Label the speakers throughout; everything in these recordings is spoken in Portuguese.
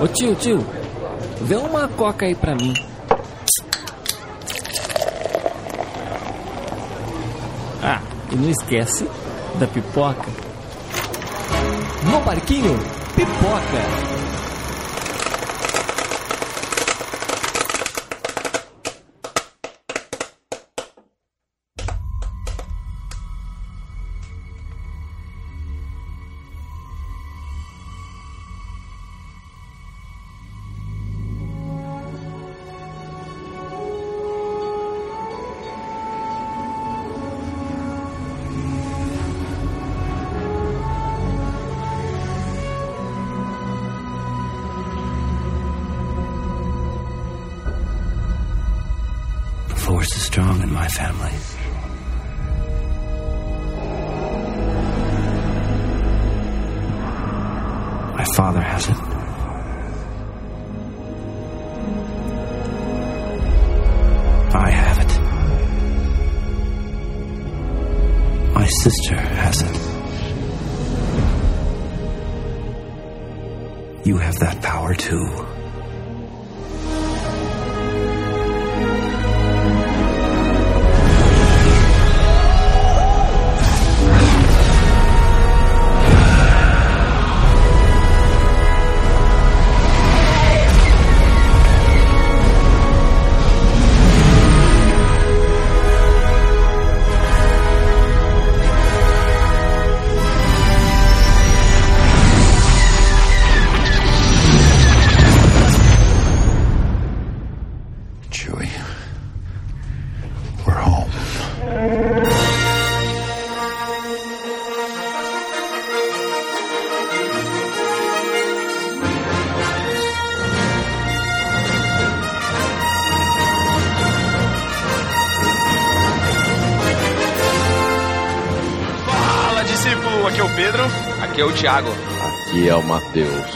Speaker 1: Ô tio, tio, vê uma coca aí pra mim. Ah, e não esquece da pipoca. No barquinho, pipoca.
Speaker 2: O
Speaker 3: Thiago.
Speaker 4: Aqui é o Matheus.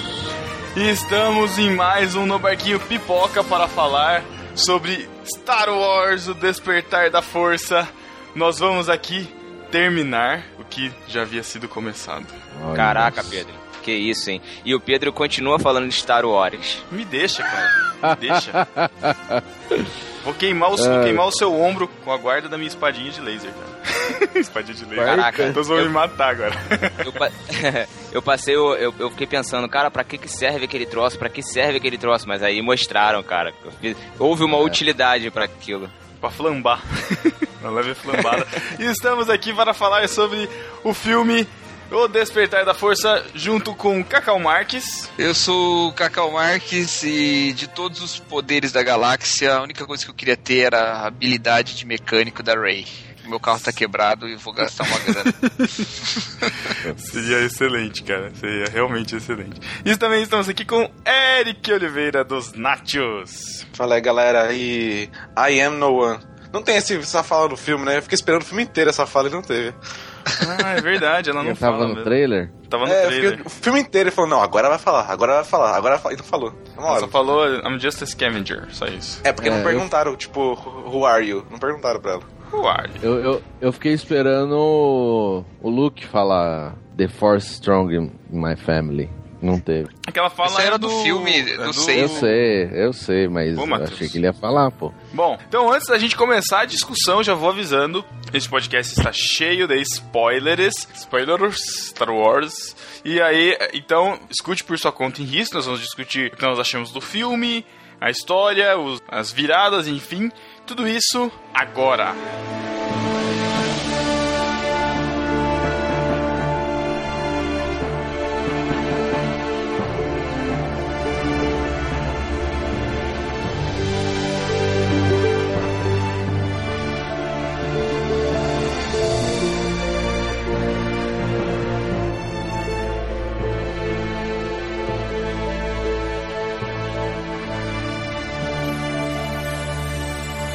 Speaker 2: E estamos em mais um No Barquinho Pipoca para falar sobre Star Wars, o Despertar da Força. Nós vamos aqui terminar o que já havia sido começado.
Speaker 4: Olha
Speaker 3: Caraca,
Speaker 4: isso.
Speaker 3: Pedro. Que isso, hein? E o Pedro continua falando de Star Wars.
Speaker 2: Me deixa, cara. Me deixa. Vou queimar, o, vou
Speaker 4: Ai.
Speaker 2: queimar o seu ombro com a guarda da minha espadinha de laser, cara. espadinha de laser.
Speaker 3: Caraca,
Speaker 2: Todos vão
Speaker 3: eu-
Speaker 2: me matar agora.
Speaker 3: Eu, pa- eu passei, eu, eu, eu fiquei pensando, cara, pra que, que serve aquele troço? Pra que serve aquele troço? Mas aí mostraram, cara. Houve uma utilidade pra aquilo.
Speaker 2: pra flambar. Uma leve flambada. e estamos aqui para falar sobre o filme O Despertar da Força, junto com Cacau Marques.
Speaker 5: Eu sou o Cacau Marques e de todos os poderes da galáxia, a única coisa que eu queria ter era a habilidade de mecânico da Ray. Meu carro tá quebrado e eu vou gastar uma grana.
Speaker 2: Seria excelente, cara. Seria realmente excelente. E também estamos aqui com Eric Oliveira dos Nachos.
Speaker 6: Fala aí, galera. E I am no one. Não tem esse- essa fala no filme, né? Eu fiquei esperando o filme inteiro essa fala e não teve.
Speaker 2: Ah, é verdade, ela não
Speaker 4: Eu tava
Speaker 2: fala
Speaker 4: no
Speaker 2: mesmo.
Speaker 4: trailer?
Speaker 2: Tava no
Speaker 6: é, eu
Speaker 2: trailer.
Speaker 6: fiquei, o filme inteiro ele falou, não, agora vai falar, agora vai falar, agora vai falar. E não falou. Uma
Speaker 2: Ela
Speaker 6: hora.
Speaker 2: só falou I'm just a scavenger, só isso.
Speaker 6: É, porque
Speaker 4: É,
Speaker 6: não
Speaker 4: eu-
Speaker 6: perguntaram, tipo, who are you? Não perguntaram pra ela.
Speaker 2: Uai.
Speaker 4: Eu, eu, eu fiquei esperando o, o Luke falar The Force Strong in my family. Não teve.
Speaker 2: Aquela fala
Speaker 5: Isso era
Speaker 2: é
Speaker 5: do filme, do
Speaker 2: é
Speaker 5: seis.
Speaker 4: Eu sei, eu sei, mas
Speaker 2: Ô, Matheus.
Speaker 4: achei que ele ia falar, pô.
Speaker 2: Bom, então antes da gente começar a discussão, já vou avisando. Este podcast está cheio de spoilers. Spoilers, Star Wars. E aí, então, escute por sua conta em risco. Nós vamos discutir o que nós achamos do filme, a história, os- as viradas, enfim. Tudo isso agora.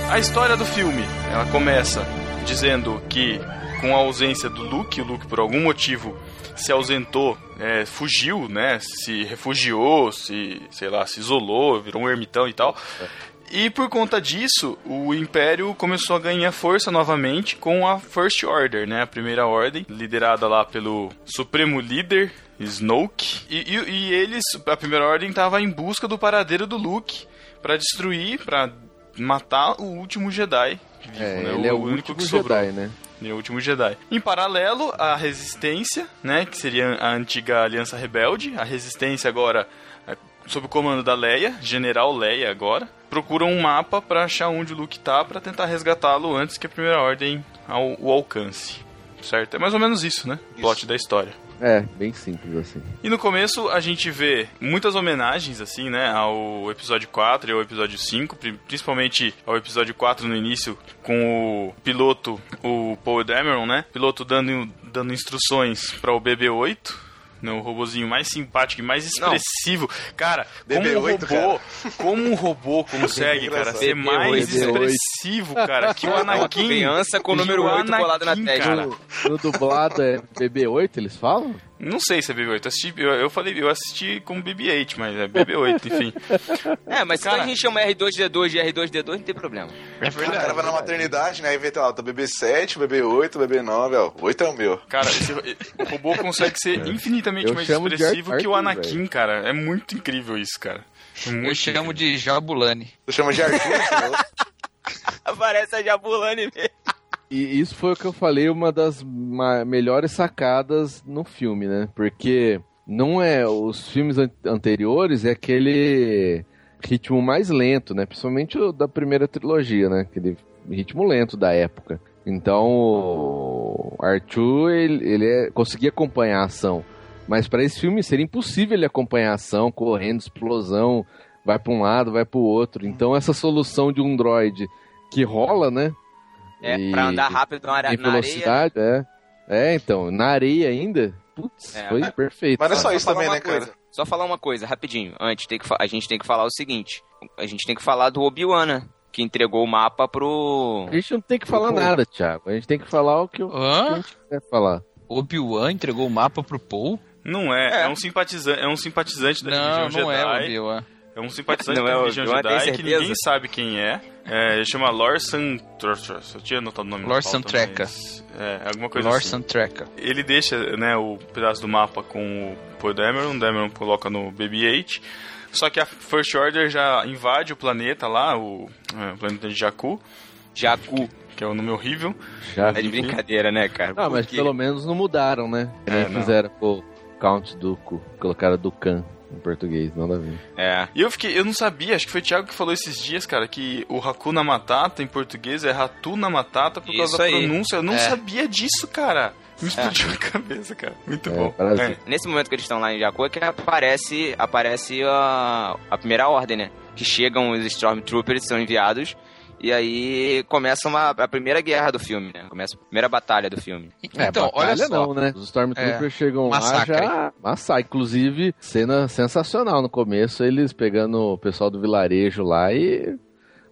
Speaker 2: A história do filme, ela começa dizendo que com a ausência do Luke, o Luke por algum motivo se ausentou, é, fugiu, né, se refugiou, se, sei lá, se isolou, virou um ermitão e tal. E por conta disso, o Império começou a ganhar força novamente com a First Order, né, a primeira ordem, liderada lá pelo Supremo Líder Snoke. E, e- e eles, a primeira ordem, tava em busca do paradeiro do Luke pra destruir, pra matar o último Jedi. vivo,
Speaker 4: É,
Speaker 2: né?
Speaker 4: ele é o último Jedi, né?
Speaker 2: Ele é o último Jedi. Em paralelo, a Resistência, né, que seria a antiga Aliança Rebelde, a Resistência agora é, sob o comando da Leia, General Leia agora, procuram um mapa pra achar onde o Luke tá pra tentar resgatá-lo antes que a Primeira Ordem ao, o alcance. Certo? É mais ou menos isso, né? O plot da história.
Speaker 4: É, bem simples assim.
Speaker 2: E no começo a gente vê muitas homenagens, assim, né, ao episódio 4 e ao episódio 5, pri- principalmente ao episódio 4 no início, com o piloto, o Paul Dameron, né, piloto dando, dando instruções para o BB-8, o robozinho mais simpático e mais expressivo. Cara, como um
Speaker 6: BB-8,
Speaker 2: robô, como um robô consegue, cara, ser
Speaker 3: BB-8.
Speaker 2: mais
Speaker 4: BB-8.
Speaker 2: expressivo, cara, que o
Speaker 3: Uma
Speaker 2: Anakin...
Speaker 3: criança com o número
Speaker 2: o
Speaker 3: 8 colado na testa.
Speaker 2: cara.
Speaker 4: No, no dublado é BB-8, eles falam?
Speaker 2: Não sei se é BB-8. Assisti, eu, eu falei, eu assisti com BB-8, mas é BB-8, enfim.
Speaker 3: É, mas
Speaker 2: Cara-
Speaker 3: se a gente chama R2D2 de R2D2, não tem problema.
Speaker 6: É verdade. O cara vai na maternidade, né? Aí vê, tá lá, tá BB7, BB8, BB9, ó. 8 é o meu.
Speaker 2: Cara, esse, o robô consegue ser infinitamente
Speaker 4: Eu
Speaker 2: mais expressivo que o Anakin,
Speaker 4: velho.
Speaker 2: cara. É muito incrível isso, cara. É muito
Speaker 5: Eu chamo de Jabulani.
Speaker 6: Tu chama de Arthur?
Speaker 3: Aparece a Jabulani mesmo.
Speaker 4: E isso foi o que eu falei, uma das melhores sacadas no filme, né? Porque não é. Os filmes an- anteriores é aquele ritmo mais lento, né? Principalmente o da primeira trilogia, né? Aquele ritmo lento da época. Então, o Arthur, ele, ele é- conseguia acompanhar a ação. Mas para esse filme seria impossível ele acompanhar a ação, correndo, explosão, vai para um lado, vai para o outro. Então, essa solução de um droid que rola, né?
Speaker 3: É,
Speaker 4: E-
Speaker 3: pra andar rápido na, are-
Speaker 4: em
Speaker 3: na areia.
Speaker 4: velocidade, é. É, então, na areia ainda. Putz,
Speaker 3: É.
Speaker 4: foi perfeito.
Speaker 6: Mas não é só
Speaker 4: cara.
Speaker 6: isso também, né,
Speaker 3: coisa,
Speaker 6: cara?
Speaker 3: Só falar uma coisa, rapidinho. Antes, tem que fa- a gente tem que falar o seguinte. A gente tem que falar do Obi-Wan, né? Que entregou o mapa pro...
Speaker 4: A gente não tem que falar nada, Thiago. A gente tem que falar o que, o que a gente quer falar.
Speaker 7: Obi-Wan entregou o mapa pro Paul?
Speaker 2: Não é, é,
Speaker 3: É.
Speaker 2: um simpatizante, é um simpatizante da
Speaker 7: Não,
Speaker 2: religião
Speaker 7: não é. Obi-Wan.
Speaker 2: É um simpatizante
Speaker 3: Não
Speaker 2: da
Speaker 3: é o
Speaker 2: religião Jedi que ninguém sabe quem é. é ele chama Lorsan... Eu tinha anotado o nome
Speaker 7: Lorsan Treca.
Speaker 2: mas- É, alguma coisa
Speaker 7: Lorsan
Speaker 2: assim.
Speaker 7: Treca.
Speaker 2: Ele deixa né, o pedaço do mapa com o Paul Dameron, o Dameron coloca no BB-8. Só que a First Order já invade o planeta lá, o, é, o planeta de Jakku,
Speaker 3: Jakku.
Speaker 2: que é um nome horrível.
Speaker 4: Já
Speaker 3: É de brincadeira, né, cara?
Speaker 4: Ah, mas
Speaker 3: Porque-
Speaker 4: pelo menos não mudaram, né? Que nem
Speaker 2: É, não.
Speaker 4: fizeram com o Count Dooku. Colocaram Dukan em português, nada a ver.
Speaker 3: É.
Speaker 2: E eu fiquei, eu não sabia, acho que foi o Thiago que falou esses dias, cara, que o Hakuna Matata em português é Ratuna Matata por causa
Speaker 3: Isso
Speaker 2: da
Speaker 3: aí.
Speaker 2: pronúncia. Eu não
Speaker 7: É.
Speaker 2: sabia disso, cara. Me explodiu a cabeça, cara. Muito
Speaker 4: É,
Speaker 2: bom. É.
Speaker 3: Nesse momento que eles estão lá em Jakku é que aparece, aparece a, a primeira ordem, né? Que chegam os Stormtroopers, são enviados, e aí começa uma, a primeira guerra do filme, né? Começa a primeira batalha do filme.
Speaker 7: Então, olha só.
Speaker 4: não, né? Os Stormtroopers
Speaker 7: É,
Speaker 4: chegam
Speaker 7: massacre.
Speaker 4: lá já... Massacre. Inclusive, cena sensacional no começo, eles pegando o pessoal do vilarejo lá e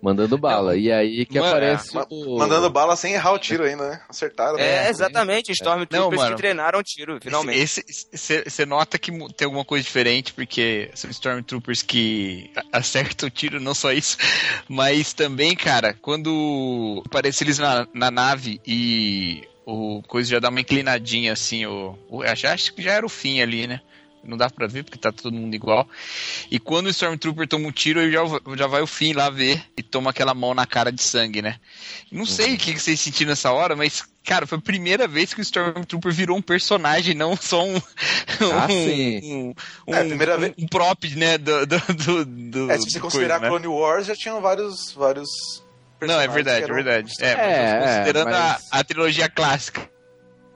Speaker 4: mandando bala. e aí que
Speaker 7: Mano,
Speaker 4: aparece
Speaker 6: Ma-
Speaker 4: o...
Speaker 6: Mandando bala sem errar o tiro ainda, né? Acertaram, né?
Speaker 3: É, exatamente, Stormtroopers
Speaker 7: Não, mano.
Speaker 3: que treinaram tiro, finalmente.
Speaker 7: Você nota que tem alguma coisa diferente, porque são Stormtroopers que a- acertam o tiro, não só isso, mas também, cara, quando aparece eles na, na nave e o coisa já dá uma inclinadinha assim, o, o, acho que já era o fim ali, né? Não dá pra ver porque tá todo mundo igual. E quando o Stormtrooper toma um tiro, ele já, já vai o fim lá ver e toma aquela mão na cara de sangue, né? Não sei o que que vocês sentiram nessa hora, mas, cara, foi a primeira vez que o Stormtrooper virou um personagem, não só um.
Speaker 4: Ah,
Speaker 7: um,
Speaker 4: sim.
Speaker 7: um, um,
Speaker 6: É, primeira
Speaker 7: um-
Speaker 6: vez-
Speaker 7: um prop, né? Do, do, do, do-
Speaker 6: É, se você considerar
Speaker 7: coisa, né?
Speaker 6: Clone Wars, já tinham vários. vários
Speaker 7: Não, é verdade,
Speaker 6: que
Speaker 7: é
Speaker 6: eram-
Speaker 7: verdade. É, mas
Speaker 4: É,
Speaker 7: considerando
Speaker 4: é, mas-
Speaker 7: a, a trilogia clássica.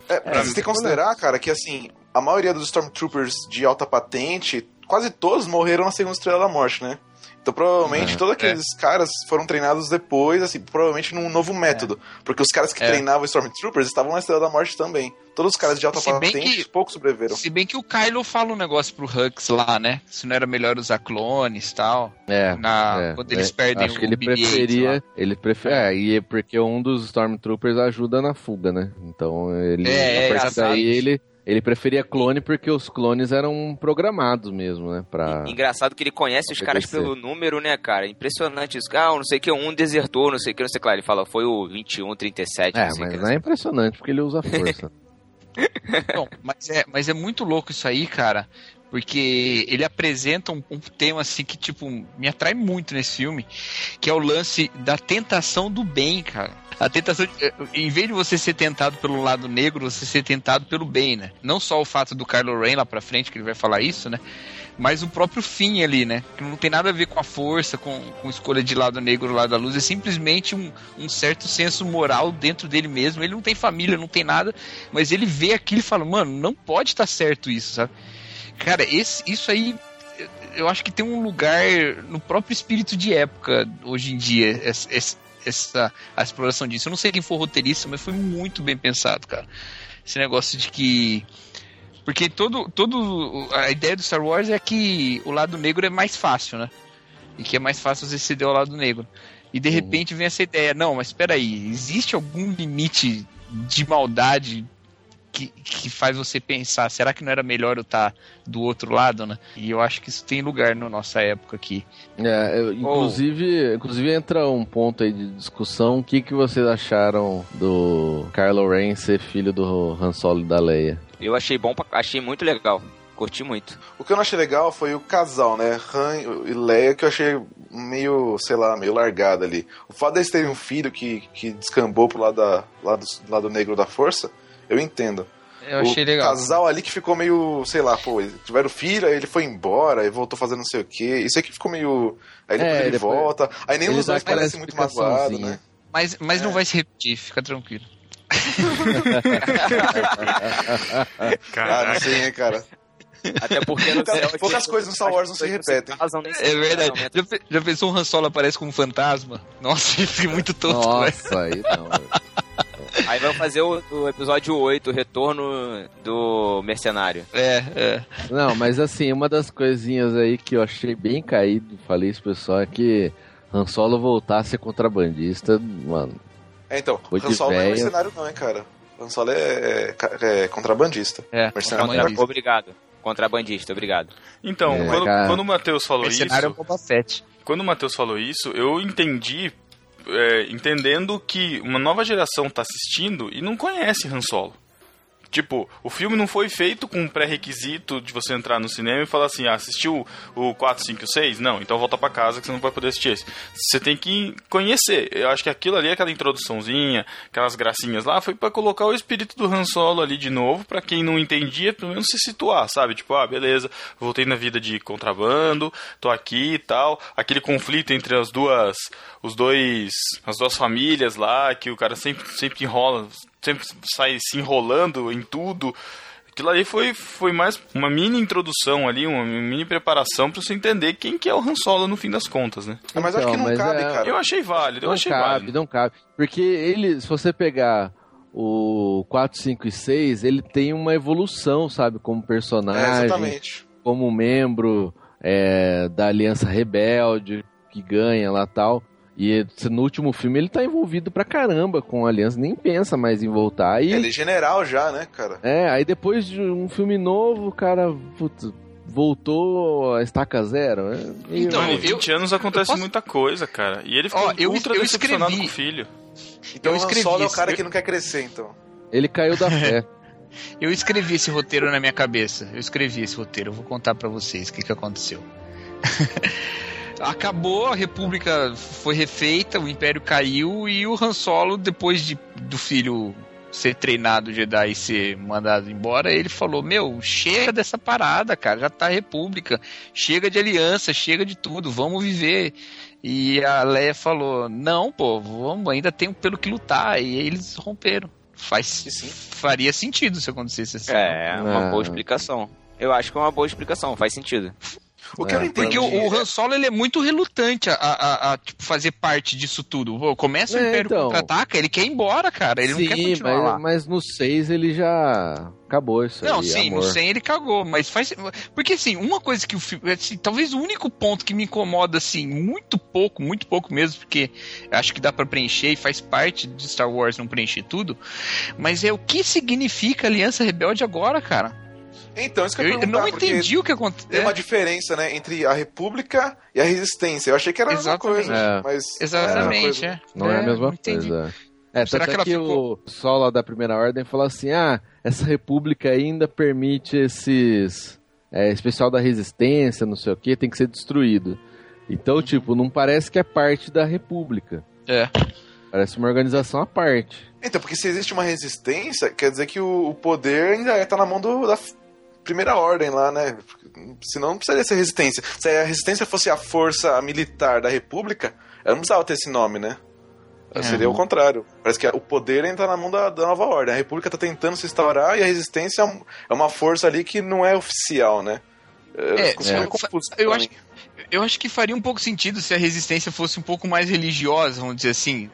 Speaker 6: É, pra
Speaker 4: É,
Speaker 6: você tem que considerar, cara, que assim, a maioria dos Stormtroopers de alta patente, quase todos morreram na segunda estrela da morte, né? Então provavelmente
Speaker 4: É,
Speaker 6: todos aqueles caras foram treinados depois, assim, provavelmente num novo método. Porque os caras que
Speaker 7: É.
Speaker 6: treinavam Stormtroopers estavam na estrela da morte também. Todos os caras de alta patente, poucos sobreviveram.
Speaker 7: Se bem que o Kylo fala um negócio pro Hux lá, né? Se não era melhor usar clones e tal.
Speaker 4: É,
Speaker 7: Na,
Speaker 4: é,
Speaker 7: quando eles
Speaker 4: é,
Speaker 7: perdem
Speaker 4: Acho
Speaker 7: o
Speaker 4: que ele
Speaker 7: BB-8 lá.
Speaker 4: preferia. Ele prefere. É, e é porque um dos Stormtroopers ajuda na fuga, né? Então ele.
Speaker 7: É, é,
Speaker 4: a partir daí ele. Ele preferia clone porque os clones eram programados mesmo, né? Pra...
Speaker 3: Engraçado que ele conhece os caras pelo número, né, cara? Impressionante isso. Ah, não sei o que, um desertou, não sei o que, não sei o que lá. Ele fala, foi o 21, 37,
Speaker 4: É,
Speaker 3: não sei
Speaker 4: mas
Speaker 3: que.
Speaker 4: não é impressionante porque ele usa força.
Speaker 7: Não, mas é, mas é muito louco isso aí, cara. Porque ele apresenta um, um tema assim que, tipo, me atrai muito nesse filme, que é o lance da tentação do bem, cara. A tentação, de, eh, em vez de você ser tentado pelo lado negro, você ser tentado pelo bem, né? Não só o fato do Kylo Ren lá pra frente, que ele vai falar isso, né? Mas o próprio fim ali, né? Que não tem nada a ver com a força, com, com escolha de lado negro lado da luz, é simplesmente um, um certo senso moral dentro dele mesmo. Ele não tem família, não tem nada, mas ele vê aquilo e fala, mano, não pode estar certo isso, sabe? Cara, esse, isso aí eu acho que tem um lugar no próprio espírito de época hoje em dia, essa, essa a exploração disso. Eu não sei quem foi o roteirista, mas foi muito bem pensado, cara. Esse negócio de que. Porque todo, todo. A ideia do Star Wars é que o lado negro é mais fácil, né? E que é mais fácil você ceder ao lado negro. E de repente vem essa ideia, não, mas espera aí, existe algum limite de maldade que, que faz você pensar, será que não era melhor eu estar do outro lado, né? E eu acho que isso tem lugar na nossa época aqui.
Speaker 4: É, eu- inclusive, inclusive entra um ponto aí de discussão. O que, que vocês acharam do Kylo Ren ser filho do Han Solo e da Leia?
Speaker 3: Eu achei bom, pra- achei muito legal. Curti muito.
Speaker 6: O que eu não achei legal foi o casal, né? Han e Leia, que eu achei meio, sei lá, meio largado ali. O fato deles terem um filho que, que descambou pro lado, da, lado, lado negro da força, eu entendo.
Speaker 7: Eu achei
Speaker 6: o
Speaker 7: legal.
Speaker 6: casal ali que ficou meio, sei lá, pô, eles tiveram filho, aí ele foi embora, aí voltou fazendo não sei o quê. Isso aqui ficou meio. Aí depois
Speaker 4: É,
Speaker 6: ele
Speaker 4: depois-
Speaker 6: volta. Aí dos
Speaker 4: dá
Speaker 6: dois
Speaker 4: aquela
Speaker 6: parece muito magoado,
Speaker 4: explicaçãozinha.
Speaker 6: né?
Speaker 7: Mas, mas
Speaker 6: É.
Speaker 7: não vai se repetir, fica tranquilo.
Speaker 6: Ah, não sei, hein, cara.
Speaker 3: Até porque no
Speaker 6: Poucas-
Speaker 3: céu
Speaker 6: poucas coisas no Star Wars não se repetem.
Speaker 3: casam
Speaker 7: É verdade. Já, já pensou um Han Solo aparece como fantasma? Nossa, isso é muito tonto, velho.
Speaker 4: Nossa, aí não.
Speaker 3: Aí vai fazer o, o episódio 8, o retorno do mercenário.
Speaker 7: É, é.
Speaker 4: Não, mas assim, uma das coisinhas aí que eu achei bem caído, falei isso pro pessoal, é que Han Solo voltar a ser contrabandista, mano.
Speaker 6: É, então, Han Solo não é mercenário, não, hein, cara. Han Solo é, é, é contrabandista.
Speaker 7: É,
Speaker 6: Mercenário é
Speaker 3: Obrigado. Contrabandista, obrigado.
Speaker 2: Então,
Speaker 4: É,
Speaker 2: quando,
Speaker 4: cara.
Speaker 2: quando o Matheus falou
Speaker 7: Mercenário é o
Speaker 2: isso,
Speaker 7: Boba Fett.
Speaker 2: quando o Matheus falou isso, eu entendi, é, entendendo que uma nova geração tá assistindo e não conhece Han Solo. Tipo, o filme não foi feito com um pré-requisito de você entrar no cinema e falar assim, ah, assistiu o 4, 5 e o 6? Não, então volta pra casa que você não vai poder assistir esse. Você tem que conhecer. Eu acho que aquilo ali, aquela introduçãozinha, aquelas gracinhas lá, foi pra colocar o espírito do Han Solo ali de novo, pra quem não entendia, pelo menos se situar, sabe? Tipo, ah, beleza, voltei na vida de contrabando, tô aqui e tal. Aquele conflito entre as duas, os dois, as duas famílias lá, que o cara sempre, sempre enrola, sempre sai se enrolando em tudo. Aquilo ali foi, foi mais uma mini introdução ali, uma mini preparação pra você entender quem que é o Han Solo no fim das contas, né?
Speaker 6: Ah, mas eu acho que
Speaker 4: Então,
Speaker 6: não
Speaker 4: mas
Speaker 6: cabe,
Speaker 4: é-
Speaker 6: cara.
Speaker 2: Eu achei válido, eu
Speaker 4: Não
Speaker 2: achei
Speaker 4: cabe,
Speaker 2: válido.
Speaker 4: não cabe. Porque ele, se você pegar o 4, 5 e 6, ele tem uma evolução, sabe? Como
Speaker 6: É,
Speaker 4: personagem,
Speaker 6: exatamente.
Speaker 4: como membro é, da Aliança Rebelde, que ganha lá tal. E no último filme ele tá envolvido pra caramba com a Aliança, nem pensa mais em voltar. Aí,
Speaker 6: Ele é general já, né, cara?
Speaker 4: é, aí depois de um filme novo, o cara putz, voltou a estaca zero. É meio-
Speaker 7: Então,
Speaker 2: Mano, em
Speaker 7: eu-
Speaker 2: 20 anos acontece
Speaker 7: eu posso-
Speaker 2: muita coisa, cara. E ele ficou
Speaker 7: Ó, eu-
Speaker 2: ultra
Speaker 7: eu
Speaker 2: decepcionado
Speaker 7: escrevi-
Speaker 2: com o filho.
Speaker 6: Então
Speaker 7: Eu
Speaker 6: o Han
Speaker 7: escrevi
Speaker 6: Solo é o cara
Speaker 7: Eu-
Speaker 6: que não quer crescer, então.
Speaker 4: Ele caiu da fé.
Speaker 7: Eu escrevi esse roteiro na minha cabeça. Eu escrevi esse roteiro. Eu vou contar pra vocês o que, que aconteceu. Acabou, a República foi refeita, o Império caiu e o Han Solo, depois de, do filho ser treinado Jedi e ser mandado embora, ele falou: Meu, chega dessa parada, cara, já tá a República, chega de aliança, chega de tudo, vamos viver. E a Leia falou: Não, pô, vamos, ainda tem pelo que lutar. E eles romperam. Faz,
Speaker 6: sim.
Speaker 7: faria sentido se acontecesse assim.
Speaker 3: É, uma boa explicação. Eu acho que é uma boa explicação, faz sentido.
Speaker 6: O que eu não
Speaker 4: É,
Speaker 6: entendi.
Speaker 7: Porque o, o Han Solo ele é muito relutante a, a- a, tipo, fazer parte disso tudo. Pô, começa o
Speaker 4: É,
Speaker 7: Império
Speaker 4: então.
Speaker 7: contra-ataca, ele quer ir embora, cara. Ele
Speaker 4: sim,
Speaker 7: não quer continuar
Speaker 4: mas,
Speaker 7: lá.
Speaker 4: mas no 6 ele já acabou isso
Speaker 7: Não,
Speaker 4: aí,
Speaker 7: sim,
Speaker 4: amor.
Speaker 7: no 100 ele cagou, mas faz. Porque assim, uma coisa que o filme. Assim, talvez o único ponto que me incomoda, assim, muito pouco, muito pouco mesmo, porque acho que dá pra preencher e faz parte de Star Wars não preencher tudo, mas é o que significa Aliança Rebelde agora, cara.
Speaker 6: Então, isso que eu,
Speaker 7: Eu, não entendi o que
Speaker 6: Tem
Speaker 7: aconteceu.
Speaker 6: uma diferença, né, entre a República e a Resistência. Eu achei que era a mesma coisa,
Speaker 4: É.
Speaker 6: mas...
Speaker 7: Exatamente,
Speaker 6: é.
Speaker 7: é.
Speaker 4: Não é, a mesma coisa. É,
Speaker 7: Será que
Speaker 4: é
Speaker 7: ela
Speaker 4: que
Speaker 7: ficou-
Speaker 4: o pessoal lá da Primeira Ordem falou assim, ah, essa república ainda permite esses... É, esse pessoal da resistência, não sei o que, tem que ser destruído. Então, tipo, não parece que é parte da república.
Speaker 7: É.
Speaker 4: Parece uma organização à parte.
Speaker 6: Então, porque se existe uma resistência, quer dizer que o, o poder ainda tá na mão do- da primeira ordem lá, né? Senão não precisaria ser resistência. Se a resistência fosse a força militar da república, ela não precisava ter esse nome, né? Seria o contrário. Parece que o poder ainda tá na mão da, da nova ordem. A república tá tentando se instaurar e a resistência é é uma força ali que não é oficial, né?
Speaker 7: É, é.
Speaker 6: confuso
Speaker 7: Eu acho, eu acho que faria um pouco sentido se a resistência fosse um pouco mais religiosa, vamos dizer assim.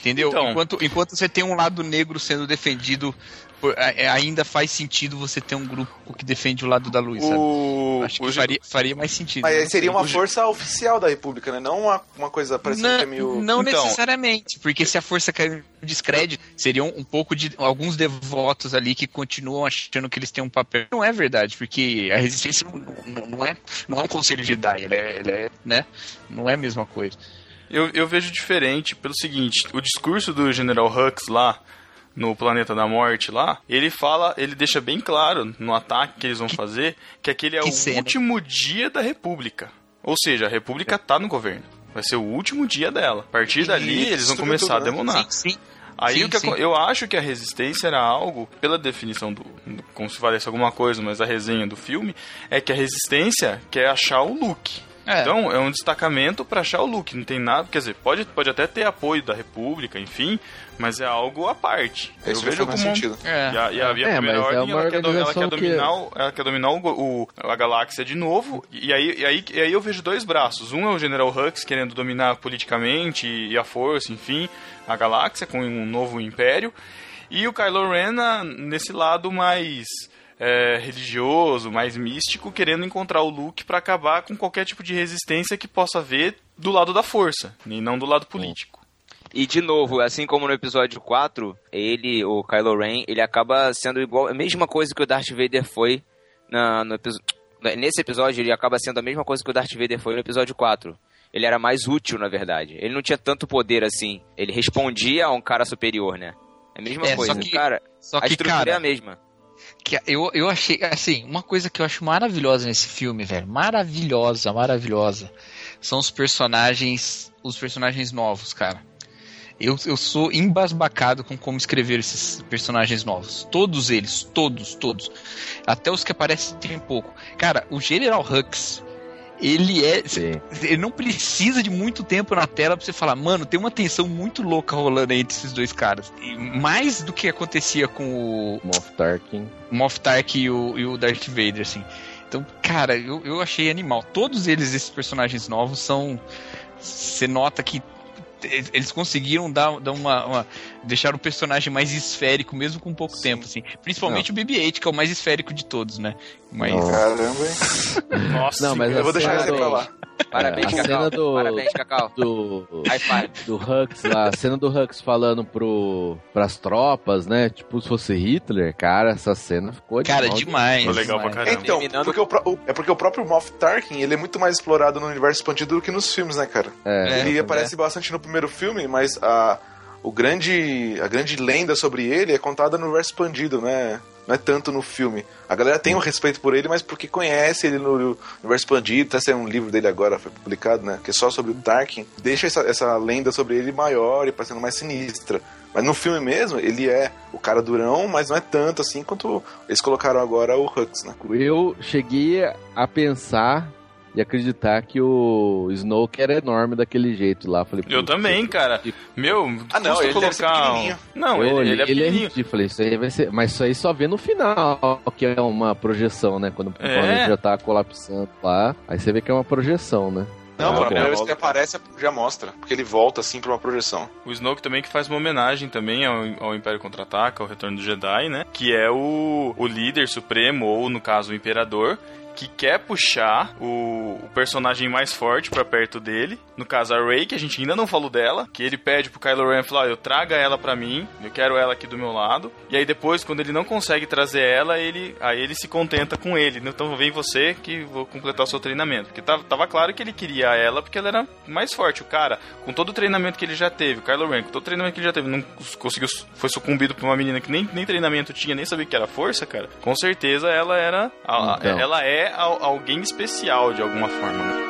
Speaker 7: Entendeu?
Speaker 2: Então.
Speaker 7: enquanto, enquanto você tem um lado negro sendo defendido, por- é, ainda faz sentido você ter um grupo que defende o lado da luz, sabe?
Speaker 2: O,
Speaker 7: Acho
Speaker 2: o
Speaker 7: que
Speaker 2: Ge-
Speaker 7: faria, faria mais sentido.
Speaker 6: Mas aí seria uma força oficial da república, né? Não uma, uma coisa parecendo
Speaker 7: Não,
Speaker 6: que é meio...
Speaker 7: não
Speaker 2: Então.
Speaker 7: necessariamente, porque se a força caiu em descrédito, seriam um pouco de alguns devotos ali que continuam achando que eles têm um papel. Não é verdade, porque a resistência não, não- não é, não é um conselho de Jedi, ele é, ele é, né? Não é a mesma coisa.
Speaker 2: Eu, eu vejo diferente pelo seguinte, o discurso do General Hux lá no Planeta da Morte lá, ele fala, ele deixa bem claro no ataque que eles vão fazer que aquele é
Speaker 7: que
Speaker 2: o
Speaker 7: cena.
Speaker 2: último dia da República. Ou seja, a República tá no governo. Vai ser o último dia dela. A partir dali, eles vão começar a demonar.
Speaker 7: Sim, sim.
Speaker 2: Aí
Speaker 7: Sim,
Speaker 2: o que
Speaker 7: sim.
Speaker 2: eu acho que a resistência era algo, pela definição do, do- como se valesse alguma coisa, mas a resenha do filme é que a resistência quer achar o Luke.
Speaker 7: É.
Speaker 2: Então é um destacamento pra achar o Luke, não tem nada, quer dizer, pode, pode até ter apoio da República, enfim, mas é algo à parte.
Speaker 6: Isso já faz mais sentido.
Speaker 7: É.
Speaker 2: E a, e a, e a
Speaker 4: É,
Speaker 2: primeira
Speaker 4: é
Speaker 2: ordem,
Speaker 4: uma
Speaker 2: ela, quer, ela quer
Speaker 4: que-
Speaker 2: dominar, o, ela quer dominar o, o- a galáxia de novo. E aí, e, aí, e aí eu vejo dois braços. Um é o General Hux querendo dominar politicamente e, a força, enfim, a galáxia com um novo império. E o Kylo Ren na- nesse lado mais é, religioso, mais místico, querendo encontrar o Luke para acabar com qualquer tipo de resistência que possa haver do lado da força, e não do lado político.
Speaker 3: E de novo, assim como no episódio 4, ele, o Kylo Ren, ele acaba sendo igual, a mesma coisa que o Darth Vader foi na, no episódio. Nesse episódio, ele acaba sendo a mesma coisa que o Darth Vader foi no episódio 4. Ele era mais útil, na verdade. Ele não tinha tanto poder assim. Ele respondia a um cara superior, né? É a mesma
Speaker 7: É, só
Speaker 3: coisa.
Speaker 7: que-
Speaker 3: cara,
Speaker 7: Só
Speaker 3: a
Speaker 7: que,
Speaker 3: estrutura é
Speaker 7: cara,
Speaker 3: a mesma.
Speaker 7: Que eu, eu achei, assim, uma coisa que eu acho maravilhosa nesse filme, velho, maravilhosa, maravilhosa, são os personagens, os personagens novos, cara. Eu, eu sou embasbacado com como escrever esses personagens novos. Todos eles, todos, todos. Até os que aparecem tem pouco. Cara, o General Hux, ele é.
Speaker 4: Sim.
Speaker 7: Ele não precisa de muito tempo na tela pra você falar, mano, tem uma tensão muito louca rolando aí entre esses dois caras. E mais do que acontecia com o,
Speaker 4: Moff Tarkin.
Speaker 7: Moff Tark e o, e o Darth Vader, assim. Então, cara, eu, eu achei animal. Todos eles, esses personagens novos, são. Você nota que eles conseguiram dar, dar uma, uma- deixar o personagem mais esférico, mesmo com pouco tempo, assim. Principalmente o BB-8, que é o mais esférico de todos, né? Mas.
Speaker 4: Não.
Speaker 6: Caramba, hein?
Speaker 2: Nossa,
Speaker 4: Não, mas
Speaker 6: Eu vou deixar
Speaker 4: do-
Speaker 6: pra lá.
Speaker 3: Parabéns,
Speaker 4: a
Speaker 3: Cacau.
Speaker 4: cena do-
Speaker 3: Parabéns, Cacau.
Speaker 4: Do,
Speaker 3: High five.
Speaker 4: do Hux lá, a cena do Hux falando pro, pras tropas, né? Tipo, se fosse Hitler, cara, essa cena ficou
Speaker 7: Cara, demais.
Speaker 2: Foi legal pra
Speaker 7: demais.
Speaker 2: caramba.
Speaker 6: Então,
Speaker 3: Terminando-
Speaker 6: porque o pró- o- é porque o próprio Moff Tarkin, ele é muito mais explorado no universo expandido do que nos filmes, né, cara?
Speaker 4: É,
Speaker 6: ele aparece bastante no primeiro filme, mas a, o grande, a grande lenda sobre ele é contada no universo expandido, né? Não é tanto no filme. A galera tem um respeito por ele, mas porque conhece ele no universo expandido, até saiu um livro dele agora, foi publicado, né? Que é só sobre o Tarkin. Deixa essa, essa lenda sobre ele maior e parecendo mais sinistra. Mas no filme mesmo, ele é o cara durão, mas não é tanto assim quanto eles colocaram agora o Hux, né?
Speaker 4: Eu cheguei a pensar e acreditar que o Snoke era enorme daquele jeito lá. Falei,
Speaker 2: Eu
Speaker 4: "Putz,
Speaker 2: também, cara. Meu,
Speaker 6: Ah, não, ele
Speaker 2: colocar. um-
Speaker 6: pequenininho.
Speaker 2: Não,
Speaker 4: eu
Speaker 2: ele,
Speaker 4: olhei,
Speaker 2: ele é
Speaker 4: ele é ridículo. Isso aí vai ser. Mas isso aí só vê no final, que é uma projeção, né? Quando o
Speaker 2: É.
Speaker 4: já tá colapsando lá. Aí você vê que é uma projeção, né?
Speaker 6: Não,
Speaker 4: Ah,
Speaker 6: a primeira vez que ele aparece já mostra, porque ele volta assim pra uma projeção.
Speaker 2: O Snoke também que faz uma homenagem também ao, ao Império Contra-Ataca, ao Retorno do Jedi, né? Que é o, o líder supremo, ou no caso o Imperador, que quer puxar o, o personagem mais forte pra perto dele. No caso, a Rey, que a gente ainda não falou dela. Que ele pede pro Kylo Ren falar: eu traga ela pra mim, eu quero ela aqui do meu lado. E aí depois, quando ele não consegue trazer ela, ele aí ele se contenta com ele. Então vem você que vou completar o seu treinamento. Porque tava, tava claro que ele queria ela porque ela era mais forte. O cara, com todo o treinamento que ele já teve, o Kylo Ren, com todo o treinamento que ele já teve, não conseguiu, foi sucumbido pra uma menina que nem, nem treinamento tinha, nem sabia que era força, cara. Com certeza ela era. a-
Speaker 4: Então.
Speaker 2: Ela é al- alguém especial de alguma forma, né?